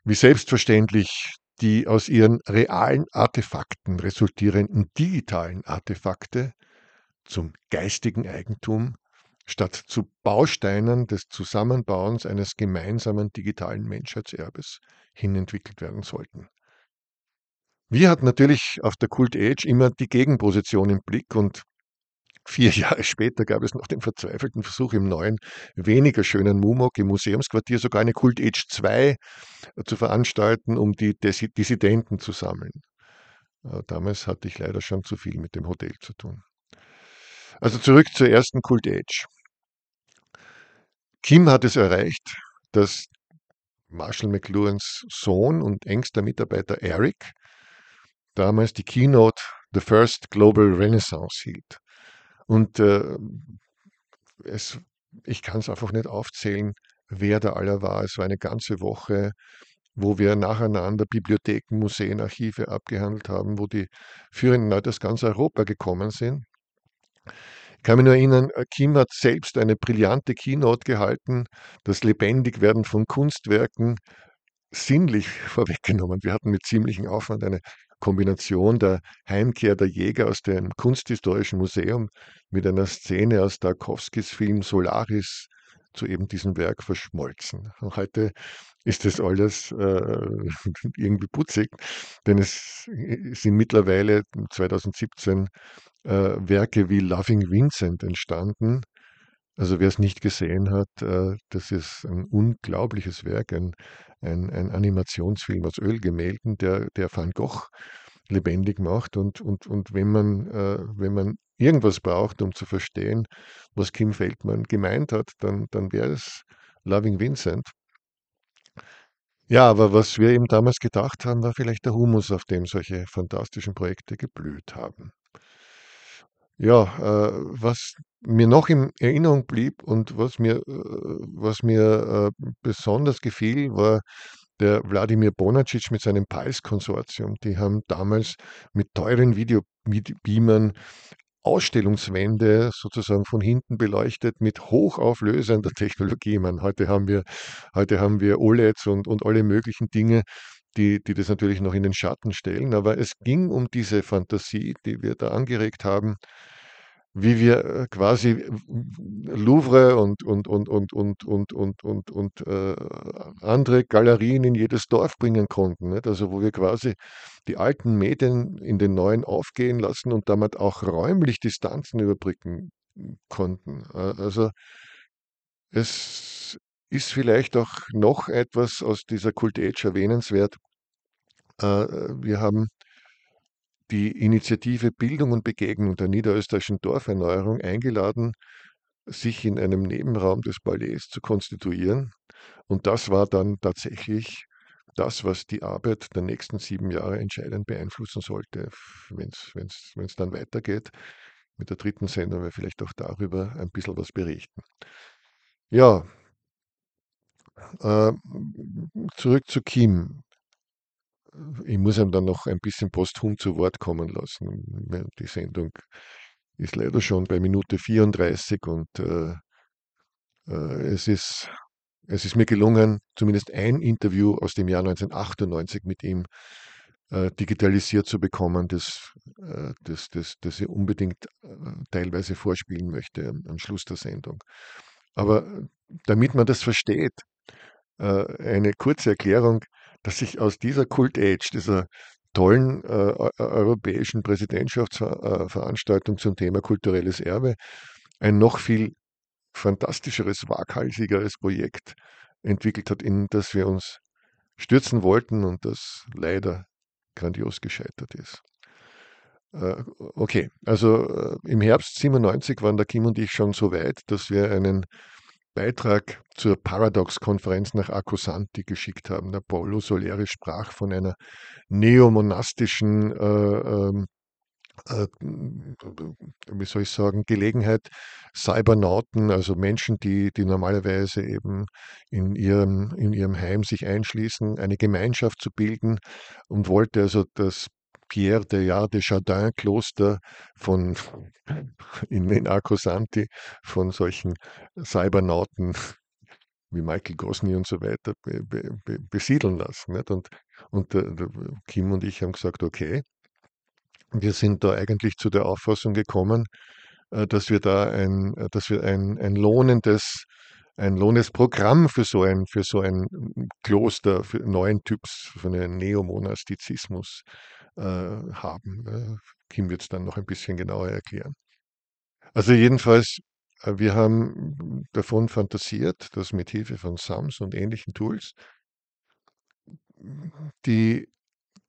wie selbstverständlich die aus ihren realen Artefakten resultierenden digitalen Artefakte zum geistigen Eigentum statt zu Bausteinen des Zusammenbauens eines gemeinsamen digitalen Menschheitserbes hinentwickelt werden sollten. Wir hatten natürlich auf der Cult Age immer die Gegenposition im Blick und Vier [LAUGHS] Jahre später gab es noch den verzweifelten Versuch im neuen, weniger schönen Mumok im Museumsquartier sogar eine Kult Age 2 äh, zu veranstalten, um die Dissidenten zu sammeln. Äh, damals hatte ich leider schon zu viel mit dem Hotel zu tun. Also zurück zur ersten Kult Age. Kim hat es erreicht, dass Marshall McLuhans Sohn und engster Mitarbeiter Eric damals die Keynote The First Global Renaissance hielt. Und äh, es, ich kann es einfach nicht aufzählen, wer da aller war. Es war eine ganze Woche, wo wir nacheinander Bibliotheken, Museen, Archive abgehandelt haben, wo die führenden Leute aus ganz Europa gekommen sind. Ich kann mich nur erinnern, äh, Kim hat selbst eine brillante Keynote gehalten, das Lebendigwerden von Kunstwerken sinnlich [LAUGHS] vorweggenommen. Wir hatten mit ziemlichem Aufwand eine Kombination der Heimkehr der Jäger aus dem Kunsthistorischen Museum mit einer Szene aus Tarkovskis Film Solaris zu eben diesem Werk verschmolzen. Heute ist das alles äh, [LAUGHS] irgendwie putzig, denn es sind mittlerweile 2017 äh, Werke wie Loving Vincent entstanden. Also wer es nicht gesehen hat, äh, das ist ein unglaubliches Werk, ein, ein, ein Animationsfilm aus Ölgemälden, der, der Van Gogh lebendig macht. Und, und, und wenn, man, äh, wenn man irgendwas braucht, um zu verstehen, was Kim Feldmann gemeint hat, dann, dann wäre es Loving Vincent. Ja, aber was wir eben damals gedacht haben, war vielleicht der Humus, auf dem solche fantastischen Projekte geblüht haben. Ja, äh, was mir noch in Erinnerung blieb und was mir, äh, was mir äh, besonders gefiel, war der Wladimir Bonacic mit seinem Pals-Konsortium. Die haben damals mit teuren Videobeamern Ausstellungswände sozusagen von hinten beleuchtet mit hochauflösender Technologie. Man, heute haben wir, heute haben wir OLEDs und, und alle möglichen Dinge, die, die das natürlich noch in den Schatten stellen. Aber es ging um diese Fantasie, die wir da angeregt haben, wie wir äh, quasi Louvre und, und, und, und, und, und, und, und, und äh, andere Galerien in jedes Dorf bringen konnten. Nicht? Also wo wir quasi die alten Medien in den neuen aufgehen lassen und damit auch räumlich Distanzen überbrücken konnten. Also es ist vielleicht auch noch etwas aus dieser Kult Age erwähnenswert. Äh, wir haben die Initiative Bildung und Begegnung der niederösterreichischen Dorferneuerung eingeladen, sich in einem Nebenraum des Palais zu konstituieren. Und das war dann tatsächlich das, was die Arbeit der nächsten sieben Jahre entscheidend beeinflussen sollte, wenn es dann weitergeht. Mit der dritten Sendung wir vielleicht auch darüber ein bisschen was berichten. Ja, äh, zurück zu Kim ich muss ihm dann noch ein bisschen posthum zu Wort kommen lassen. Die Sendung ist leider schon bei Minute 34 und äh, äh, es, ist, es ist mir gelungen, zumindest ein Interview aus dem Jahr 1998 mit ihm äh, digitalisiert zu bekommen, das, äh, das, das, das ich unbedingt äh, teilweise vorspielen möchte am, Schluss der Sendung. Aber damit man das versteht, äh, eine kurze Erklärung, dass sich aus dieser Cult Age, dieser tollen äh, europäischen Präsidentschaftsveranstaltung zum Thema kulturelles Erbe, ein noch viel fantastischeres, waghalsigeres Projekt entwickelt hat, in das wir uns stürzen wollten und das leider grandios gescheitert ist. Äh, okay, also äh, im Herbst 97 waren der Kim und ich schon so weit, dass wir einen Beitrag zur Paradox-Konferenz nach Akkusanti geschickt haben. Der Paulo Soleri sprach von einer neomonastischen, äh, ähm, äh, wie soll ich sagen, Gelegenheit, Cybernauten, also Menschen, die, die normalerweise eben in ihrem, in ihrem Heim sich einschließen, eine Gemeinschaft zu bilden und wollte also das Pierre de de Chardin Kloster von in, in Arcosanti von solchen Cybernauten [LAUGHS] wie Michael Gosny und so weiter be, be, besiedeln lassen. Nicht? Und, und der, Kim und ich haben gesagt, okay, wir sind da eigentlich zu der Auffassung gekommen, äh, dass wir da ein, dass wir ein, ein lohnendes ein lohnendes Programm für so ein, für so ein Kloster, für neuen Typs, für einen Neomonastizismus äh, haben. Ne? Kim wird es dann noch ein bisschen genauer erklären. Also jedenfalls, äh, wir haben davon fantasiert, dass mit Hilfe von SAMS und ähnlichen Tools die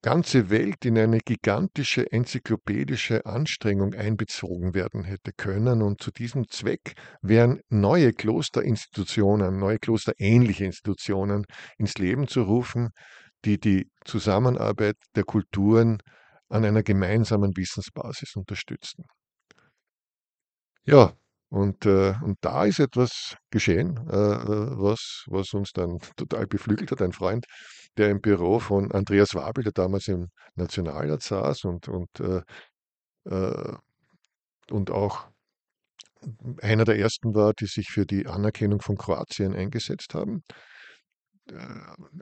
ganze Welt in eine gigantische enzyklopädische Anstrengung einbezogen werden hätte können. Und zu diesem Zweck wären neue Klosterinstitutionen, neue klosterähnliche Institutionen ins Leben zu rufen, die die Zusammenarbeit der Kulturen an einer gemeinsamen Wissensbasis unterstützen. Ja, und, äh, und da ist etwas geschehen, äh, was, was uns dann total beflügelt hat. Ein Freund, der im Büro von Andreas Wabel, der damals im Nationalrat saß und, und, äh, äh und auch einer der ersten war, die sich für die Anerkennung von Kroatien eingesetzt haben. Äh,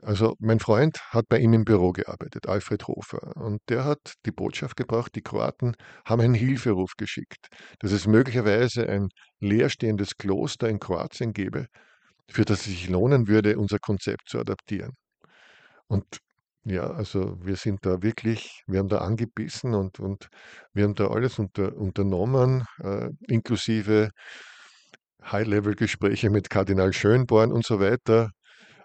also mein Freund hat bei ihm im Büro gearbeitet, Alfred Hofer, und der hat die Botschaft gebracht, die Kroaten haben einen Hilferuf geschickt, dass es möglicherweise ein leerstehendes Kloster in Kroatien gäbe, für das es sich lohnen würde, unser Konzept zu adaptieren. Und ja, also wir sind da wirklich, wir haben da angebissen und, und wir haben da alles unter, unternommen, äh, inklusive High-Level-Gespräche mit Kardinal Schönborn und so weiter,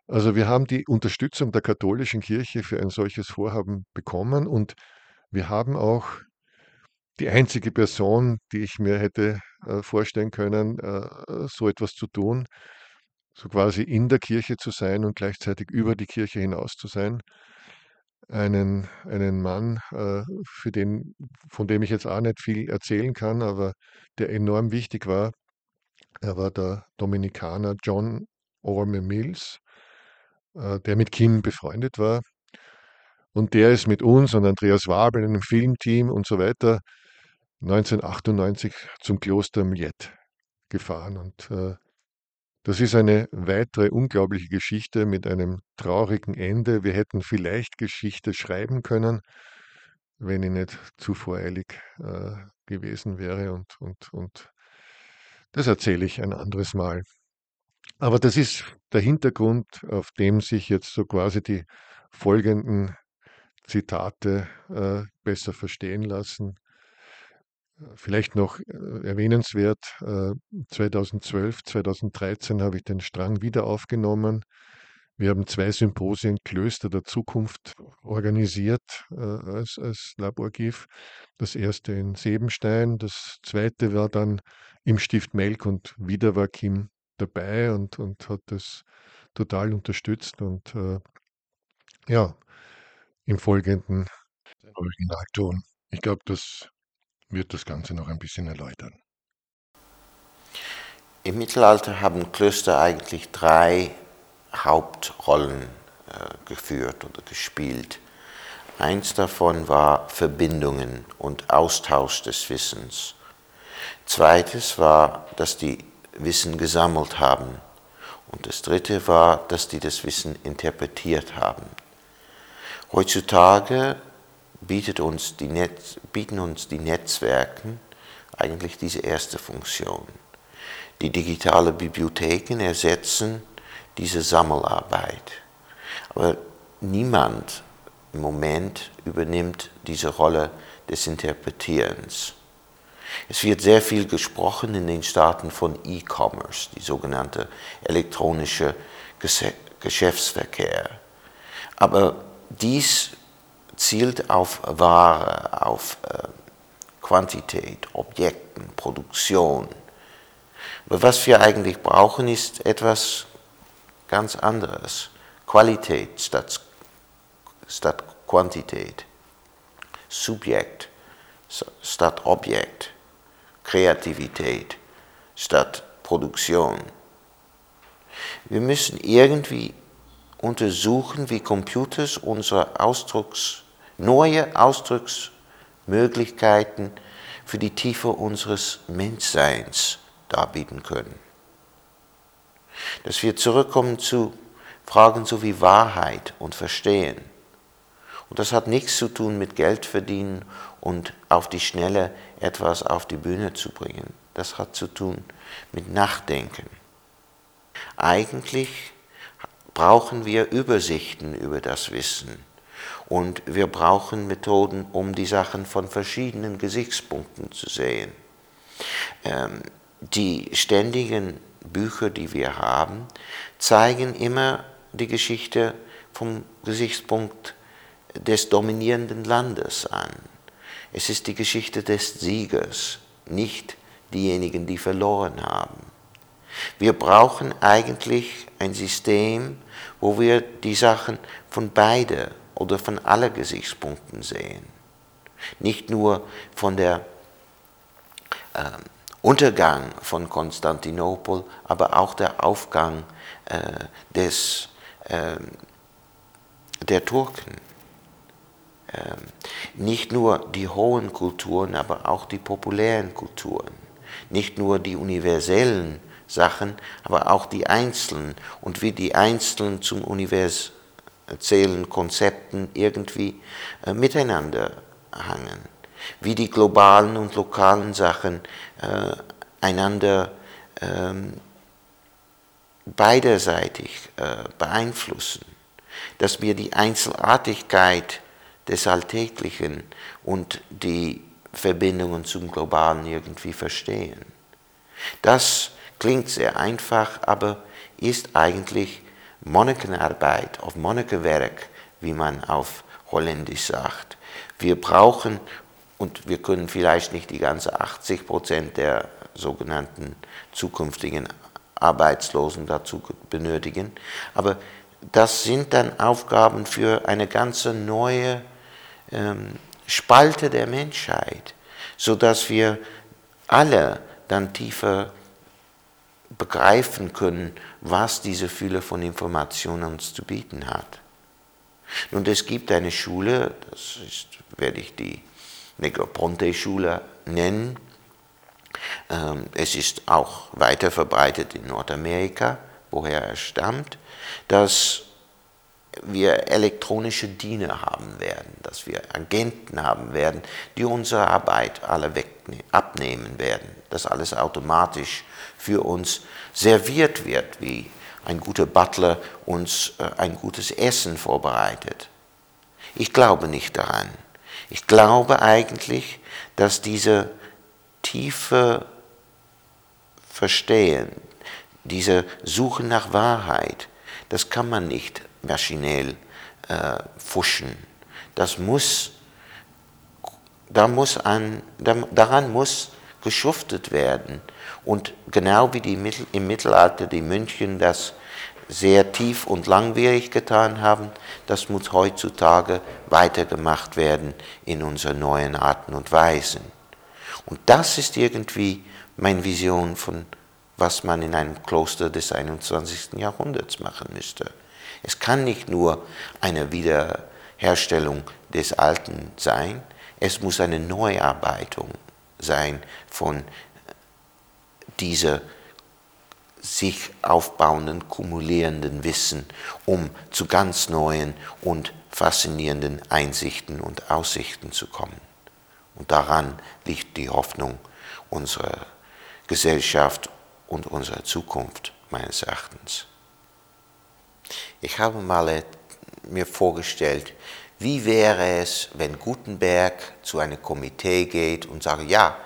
also wir haben die Unterstützung der katholischen Kirche für ein solches Vorhaben bekommen und wir haben auch die einzige Person, die ich mir hätte äh, vorstellen können, äh, so etwas zu tun, so quasi in der Kirche zu sein und gleichzeitig über die Kirche hinaus zu sein. Einen, einen Mann, äh, für den, von dem ich jetzt auch nicht viel erzählen kann, aber der enorm wichtig war. Er war der Dominikaner John Orme Mills, der mit Kim befreundet war. Und der ist mit uns und Andreas Wabel, einem Filmteam und so weiter, 1998 zum Kloster Mljet gefahren. Und äh, das ist eine weitere unglaubliche Geschichte mit einem traurigen Ende. Wir hätten vielleicht Geschichte schreiben können, wenn ich nicht zu voreilig äh, gewesen wäre. Und, und, und das erzähle ich ein anderes Mal. Aber das ist der Hintergrund, auf dem sich jetzt so quasi die folgenden Zitate äh, besser verstehen lassen. Vielleicht noch äh, erwähnenswert, äh, 2012, 2013 habe ich den Strang wieder aufgenommen. Wir haben zwei Symposien Klöster der Zukunft organisiert äh, als, als Laborgif. Das erste in Sebenstein, das zweite war dann im Stift Melk und wieder war Kim dabei und, und hat das total unterstützt und äh, ja, im Folgenden Originalton. Ich glaube, das wird das Ganze noch ein bisschen erläutern. Im Mittelalter haben Klöster eigentlich drei Hauptrollen äh, geführt oder gespielt. Eins davon war Verbindungen und Austausch des Wissens. Zweites war, dass die Wissen gesammelt haben. Und das dritte war, dass die das Wissen interpretiert haben. Heutzutage uns Netz, bieten uns die Netzwerke eigentlich diese erste Funktion. Die digitale Bibliotheken ersetzen diese Sammelarbeit. Aber niemand im Moment übernimmt diese Rolle des Interpretierens. Es wird sehr viel gesprochen in den Staaten von E-Commerce, die sogenannte elektronische Geschäftsverkehr. Aber dies zielt auf Ware, auf äh, Quantität, Objekten, Produktion. Aber was wir eigentlich brauchen, ist etwas ganz anderes. Qualität statt, statt Quantität. Subjekt statt Objekt. Kreativität statt Produktion. Wir müssen irgendwie untersuchen, wie Computers unsere Ausdrucks, neue Ausdrucksmöglichkeiten für die Tiefe unseres Menschseins darbieten können. Dass wir zurückkommen zu Fragen so wie Wahrheit und Verstehen. Und das hat nichts zu tun mit Geld verdienen und auf die Schnelle etwas auf die Bühne zu bringen. Das hat zu tun mit Nachdenken. Eigentlich brauchen wir Übersichten über das Wissen und wir brauchen Methoden, um die Sachen von verschiedenen Gesichtspunkten zu sehen. Ähm, die ständigen Bücher, die wir haben, zeigen immer die Geschichte vom Gesichtspunkt des dominierenden Landes an. Es ist die Geschichte des Siegers, nicht diejenigen, die verloren haben. Wir brauchen eigentlich ein System, wo wir die Sachen von beide oder von alle Gesichtspunkten sehen. Nicht nur von der äh, Untergang von Konstantinopel, aber auch der Aufgang äh, des, äh, der Turken. Ähm, nicht nur die hohen Kulturen, aber auch die populären Kulturen. Nicht nur die universellen Sachen, aber auch die einzelnen und wie die einzelnen zum universellen Konzepten irgendwie äh, miteinander hangen. Wie die globalen und lokalen Sachen äh, einander ähm, beiderseitig äh, beeinflussen. Dass wir die Einzelartigkeit des Alltäglichen und die Verbindungen zum Globalen irgendwie verstehen. Das klingt sehr einfach, aber ist eigentlich Monnikenarbeit, auf Monnikenwerk, wie man auf Holländisch sagt. Wir brauchen, und wir können vielleicht nicht die ganze 80 Prozent der sogenannten zukünftigen Arbeitslosen dazu benötigen, aber das sind dann Aufgaben für eine ganze neue Spalte der Menschheit, sodass wir alle dann tiefer begreifen können, was diese Fülle von Informationen uns zu bieten hat. Und es gibt eine Schule, das ist, werde ich die Negroponte-Schule nennen. Ähm, es ist auch weiter verbreitet in Nordamerika, woher er stammt, dass wir elektronische Diener haben werden, dass wir Agenten haben werden, die unsere Arbeit alle abnehmen werden, dass alles automatisch für uns serviert wird, wie ein guter Butler uns äh, ein gutes Essen vorbereitet. Ich glaube nicht daran. Ich glaube eigentlich, dass diese tiefe Verstehen, diese Suche nach Wahrheit, das kann man nicht maschinell äh, fuschen. Das muss, da muss an, daran muss geschuftet werden. Und genau wie die Mittel, im Mittelalter die München das sehr tief und langwierig getan haben, das muss heutzutage weitergemacht werden in unseren neuen Arten und Weisen. Und das ist irgendwie meine Vision von, was man in einem Kloster des 21. Jahrhunderts machen müsste. Es kann nicht nur eine Wiederherstellung des Alten sein, es muss eine Neuarbeitung sein von dieser sich aufbauenden, kumulierenden Wissen, um zu ganz neuen und faszinierenden Einsichten und Aussichten zu kommen. Und daran liegt die Hoffnung unserer Gesellschaft und unserer Zukunft meines Erachtens. Ich habe mal mir vorgestellt, wie wäre es, wenn Gutenberg zu einem Komitee geht und sagt, ja,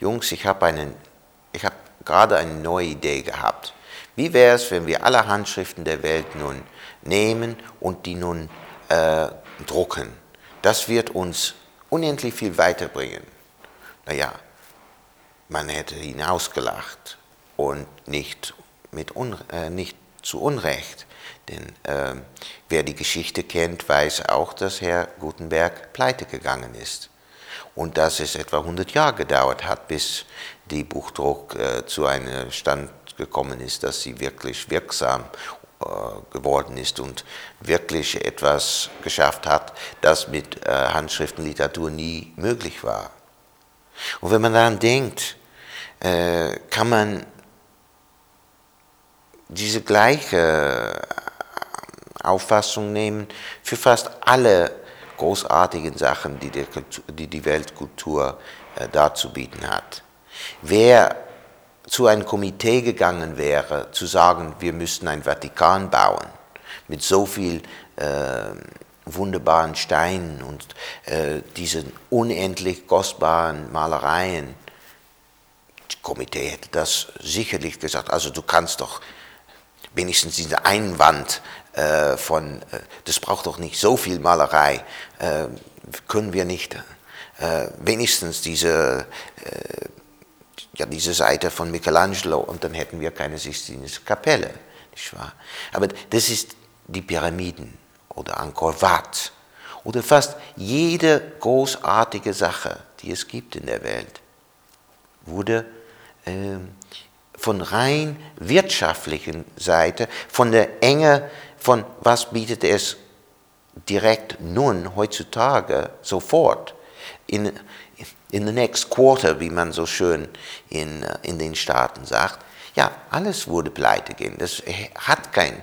Jungs, ich habe einen, ich habe gerade eine neue Idee gehabt. Wie wäre es, wenn wir alle Handschriften der Welt nun nehmen und die nun äh, drucken? Das wird uns unendlich viel weiterbringen. Naja, man hätte ihn ausgelacht und nicht, mit äh, nicht zu Unrecht. Denn äh, wer die Geschichte kennt, weiß auch, dass Herr Gutenberg pleite gegangen ist. Und dass es etwa 100 Jahre gedauert hat, bis die Buchdruck äh, zu einem Stand gekommen ist, dass sie wirklich wirksam äh, geworden ist und wirklich etwas geschafft hat, das mit äh, Handschriftenliteratur nie möglich war. Und wenn man daran denkt, äh, kann man diese gleiche Auffassung nehmen für fast alle großartigen Sachen, die die, die, die Weltkultur äh, darzubieten hat. Wer zu einem Komitee gegangen wäre, zu sagen, wir müssten ein Vatikan bauen, mit so viel äh, wunderbaren Steinen und äh, diesen unendlich kostbaren Malereien, das Komitee hätte das sicherlich gesagt, also du kannst doch wenigstens diese Einwand äh, von, äh, das braucht doch nicht so viel Malerei, äh, können wir nicht äh, wenigstens diese, äh, ja, diese Seite von Michelangelo und dann hätten wir keine Sixtinische Kapelle, nicht wahr? Aber das ist die Pyramiden oder Angkor Wat oder fast jede großartige Sache, die es gibt in der Welt, wurde ähm, von rein wirtschaftlichen Seite, von der Enge von was bietet es direkt nun heutzutage sofort in, in the next quarter, wie man so schön in, in den Staaten sagt. Ja, alles wurde pleite gehen. Das hat kein.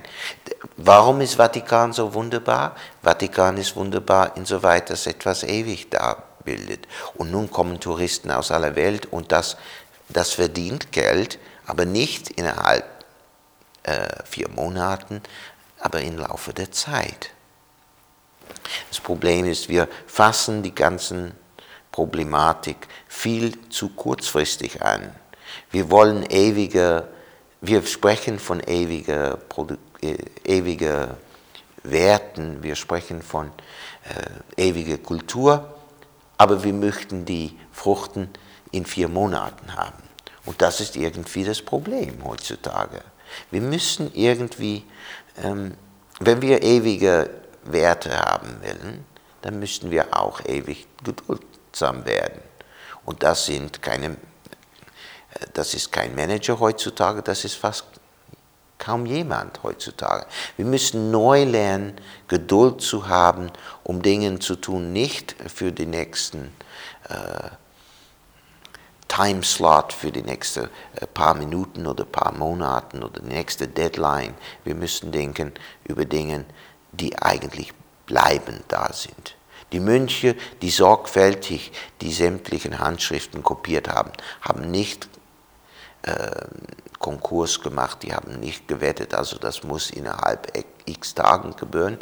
Warum ist Vatikan so wunderbar? Vatikan ist wunderbar, insoweit das etwas ewig da bildet. Und nun kommen Touristen aus aller Welt und das, das verdient Geld, aber nicht innerhalb äh, vier Monaten, aber im Laufe der Zeit. Das Problem ist, wir fassen die ganzen Problematik viel zu kurzfristig an. Wir wollen ewige, wir sprechen von ewiger, äh, ewiger Werten, wir sprechen von äh, ewiger Kultur, aber wir möchten die Fruchten in vier Monaten haben. Und das ist irgendwie das Problem heutzutage. Wir müssen irgendwie ähm, wenn wir ewige Werte haben wollen, dann müssen wir auch ewig geduldsam werden. Und das sind keine, äh, das ist kein Manager heutzutage, das ist fast kaum jemand heutzutage. Wir müssen neu lernen, Geduld zu haben, um Dinge zu tun, nicht für die nächsten äh, Timeslot für die nächsten äh, paar Minuten oder paar Monaten oder die nächste Deadline. Wir müssen denken über Dinge, die eigentlich bleibend da sind. Die Mönche, die sorgfältig die sämtlichen Handschriften kopiert haben, haben nicht äh, Konkurs gemacht, die haben nicht gewettet, also das muss innerhalb x Tagen gebühren,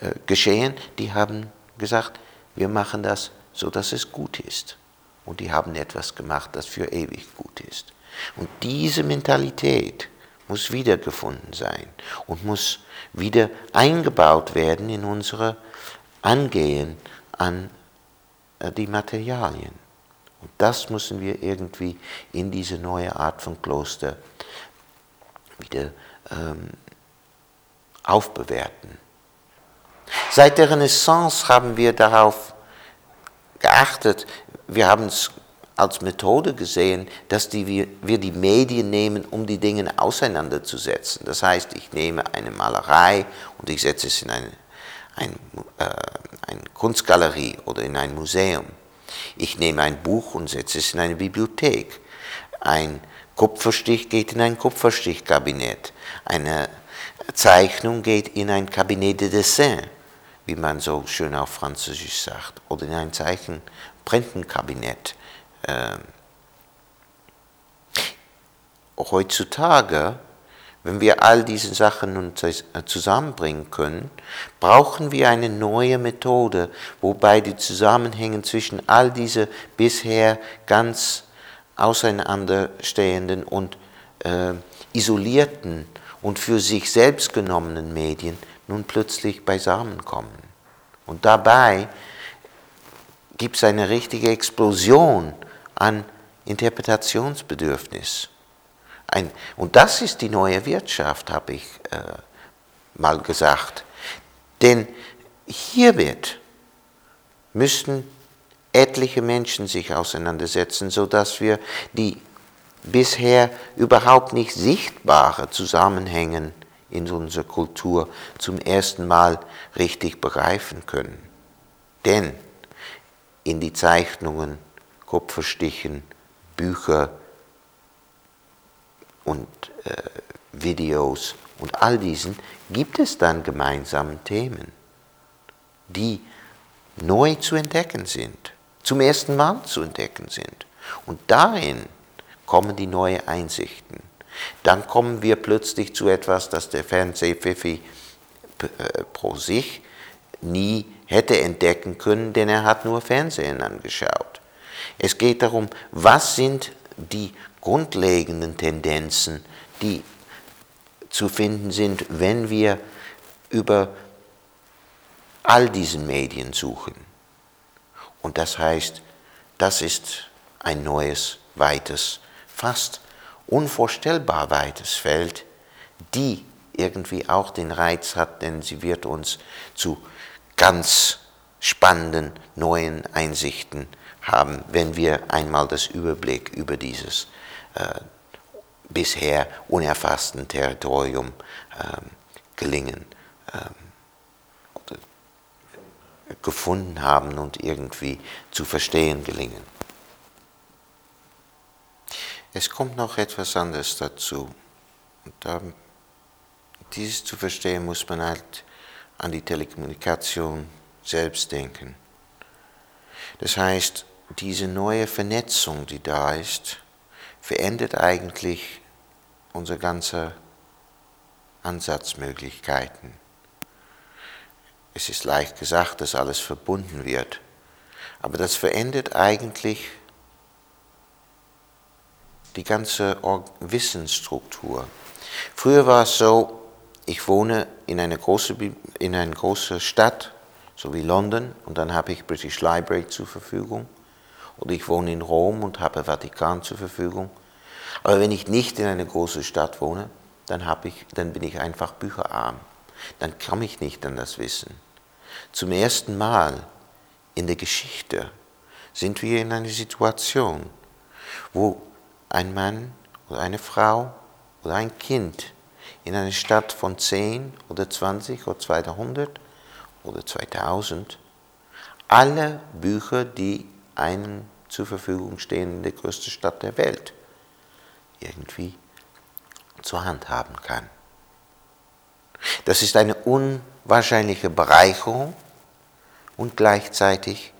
äh, geschehen. Die haben gesagt, wir machen das so, dass es gut ist und die haben etwas gemacht, das für ewig gut ist. Und diese Mentalität muss wiedergefunden sein und muss wieder eingebaut werden in unsere Angehen an äh, die Materialien. Und das müssen wir irgendwie in diese neue Art von Kloster wieder ähm, aufbewerten. Seit der Renaissance haben wir darauf geachtet, wir haben es als Methode gesehen, dass die, wir, wir die Medien nehmen, um die Dinge auseinanderzusetzen. Das heißt, ich nehme eine Malerei und ich setze es in eine, ein, äh, eine Kunstgalerie oder in ein Museum. Ich nehme ein Buch und setze es in eine Bibliothek. Ein Kupferstich geht in ein Kupferstichkabinett. Eine Zeichnung geht in ein Kabinett de Dessin, wie man so schön auf Französisch sagt, oder in ein Zeichenprintenkabinett. Ähm, heutzutage, wenn wir all diese Sachen zusammenbringen können, brauchen wir eine neue Methode, wobei die Zusammenhänge zwischen all diese bisher ganz auseinanderstehenden und äh, isolierten und für sich selbst genommenen Medien nun plötzlich beisammenkommen. Und dabei gibt es eine richtige Explosion an Interpretationsbedürfnis. Ein, und das ist die neue Wirtschaft, habe ich äh, mal gesagt. Denn hiermit müssten etliche Menschen sich auseinandersetzen, sodass wir die bisher überhaupt nicht sichtbare Zusammenhänge in unserer Kultur zum ersten Mal richtig begreifen können. Denn in die Zeichnungen, Kupferstichen, Bücher und äh, Videos und all diesen gibt es dann gemeinsame Themen, die neu zu entdecken sind, zum ersten Mal zu entdecken sind. Und darin kommen die neuen Einsichten. Dann kommen wir plötzlich zu etwas, das der Fernsehpfiffi äh, pro sich nie hätte entdecken können, denn er hat nur Fernsehen angeschaut. Es geht darum, was sind die grundlegenden Tendenzen, die zu finden sind, wenn wir über all diesen Medien suchen. Und das heißt, das ist ein neues, weites fast unvorstellbar weites Feld, die irgendwie auch den Reiz hat, denn sie wird uns zu ganz spannenden neuen Einsichten haben, wenn wir einmal das Überblick über dieses äh, bisher unerfassten Territorium äh, gelingen äh, gefunden haben und irgendwie zu verstehen gelingen. Es kommt noch etwas anderes dazu. Und da, dieses zu verstehen, muss man halt an die Telekommunikation selbst denken. Das heißt, diese neue Vernetzung, die da ist, verändert eigentlich unsere ganze Ansatzmöglichkeiten. Es ist leicht gesagt, dass alles verbunden wird, aber das verändert eigentlich die ganze Wissensstruktur. Früher war es so, ich wohne in einer großen in eine große Stadt, so wie London, und dann habe ich British Library zur Verfügung. Oder ich wohne in Rom und habe Vatikan zur Verfügung. Aber wenn ich nicht in einer großen Stadt wohne, dann, ich, dann bin ich einfach bücherarm. Dann komme ich nicht an das Wissen. Zum ersten Mal in der Geschichte sind wir in einer Situation, wo ein Mann oder eine Frau oder ein Kind in einer Stadt von 10 oder 20 oder 200 oder 2000 alle Bücher, die einem zur Verfügung stehen in der größten Stadt der Welt, irgendwie zur Hand haben kann. Das ist eine unwahrscheinliche Bereicherung und gleichzeitig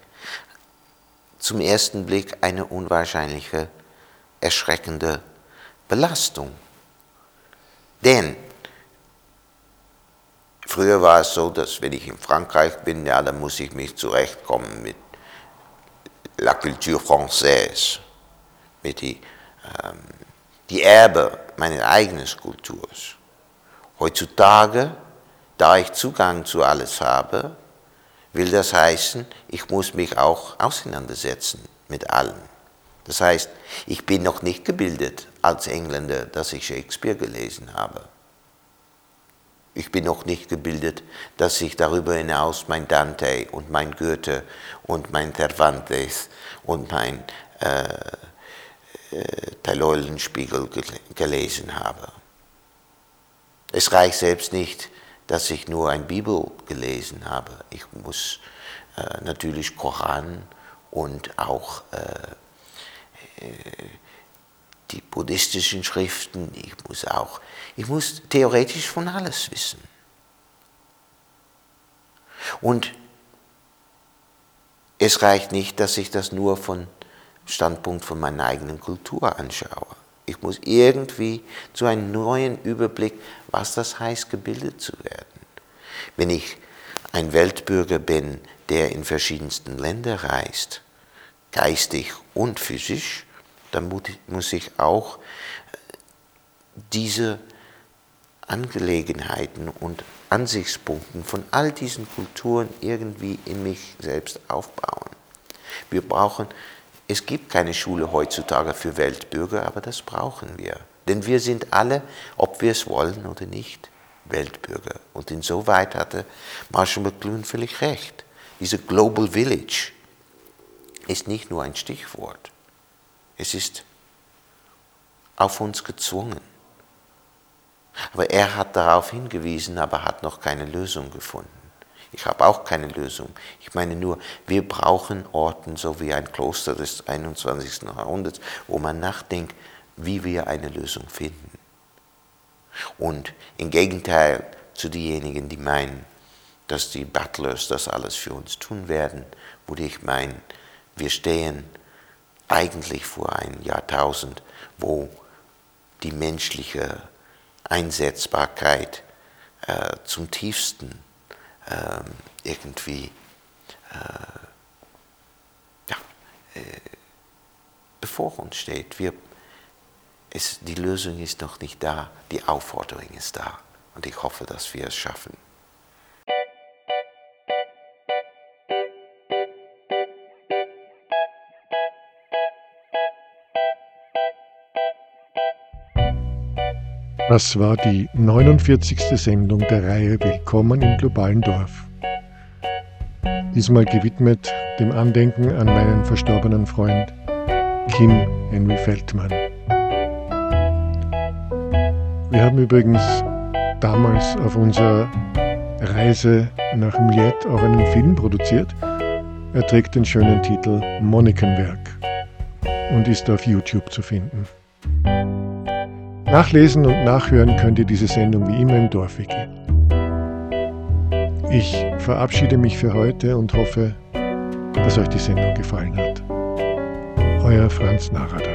zum ersten Blick eine unwahrscheinliche erschreckende Belastung. Denn früher war es so, dass wenn ich in Frankreich bin, ja, dann muss ich mich zurechtkommen mit la culture française, mit die, ähm, die Erbe meines eigenen Kulturs. Heutzutage, da ich Zugang zu alles habe, will das heißen, ich muss mich auch auseinandersetzen mit allem. Das heißt, ich bin noch nicht gebildet als Engländer, dass ich Shakespeare gelesen habe. Ich bin noch nicht gebildet, dass ich darüber hinaus mein Dante und mein Goethe und mein Cervantes und mein äh, äh, Eulenspiegel gelesen habe. Es reicht selbst nicht, dass ich nur ein Bibel gelesen habe. Ich muss äh, natürlich Koran und auch äh, die buddhistischen Schriften, ich muss auch, ich muss theoretisch von alles wissen. Und es reicht nicht, dass ich das nur von Standpunkt von meiner eigenen Kultur anschaue. Ich muss irgendwie zu einem neuen Überblick, was das heißt, gebildet zu werden. Wenn ich ein Weltbürger bin, der in verschiedensten Ländern reist, geistig und physisch, dann muss ich auch diese Angelegenheiten und Ansichtspunkten von all diesen Kulturen irgendwie in mich selbst aufbauen. Wir brauchen, es gibt keine Schule heutzutage für Weltbürger, aber das brauchen wir. Denn wir sind alle, ob wir es wollen oder nicht, Weltbürger. Und insoweit hatte Marshall McLuhan völlig recht. Diese Global Village ist nicht nur ein Stichwort. Es ist auf uns gezwungen. Aber er hat darauf hingewiesen, aber hat noch keine Lösung gefunden. Ich habe auch keine Lösung. Ich meine nur, wir brauchen Orten, so wie ein Kloster des 21. Jahrhunderts, wo man nachdenkt, wie wir eine Lösung finden. Und im Gegenteil zu denjenigen, die meinen, dass die Butlers das alles für uns tun werden, würde ich meinen, wir stehen eigentlich vor einem Jahrtausend, wo die menschliche Einsetzbarkeit äh, zum tiefsten äh, irgendwie äh, ja, äh, bevor uns steht. Wir, es, die Lösung ist noch nicht da, die Aufforderung ist da und ich hoffe, dass wir es schaffen. Das war die 49. Sendung der Reihe Willkommen im globalen Dorf. Diesmal gewidmet dem Andenken an meinen verstorbenen Freund Kim Henry Feldmann. Wir haben übrigens damals auf unserer Reise nach Miet auch einen Film produziert. Er trägt den schönen Titel Monikenwerk und ist auf YouTube zu finden. Nachlesen und nachhören könnt ihr diese Sendung wie immer im Dorfwiki. Ich verabschiede mich für heute und hoffe, dass euch die Sendung gefallen hat. Euer Franz Narada.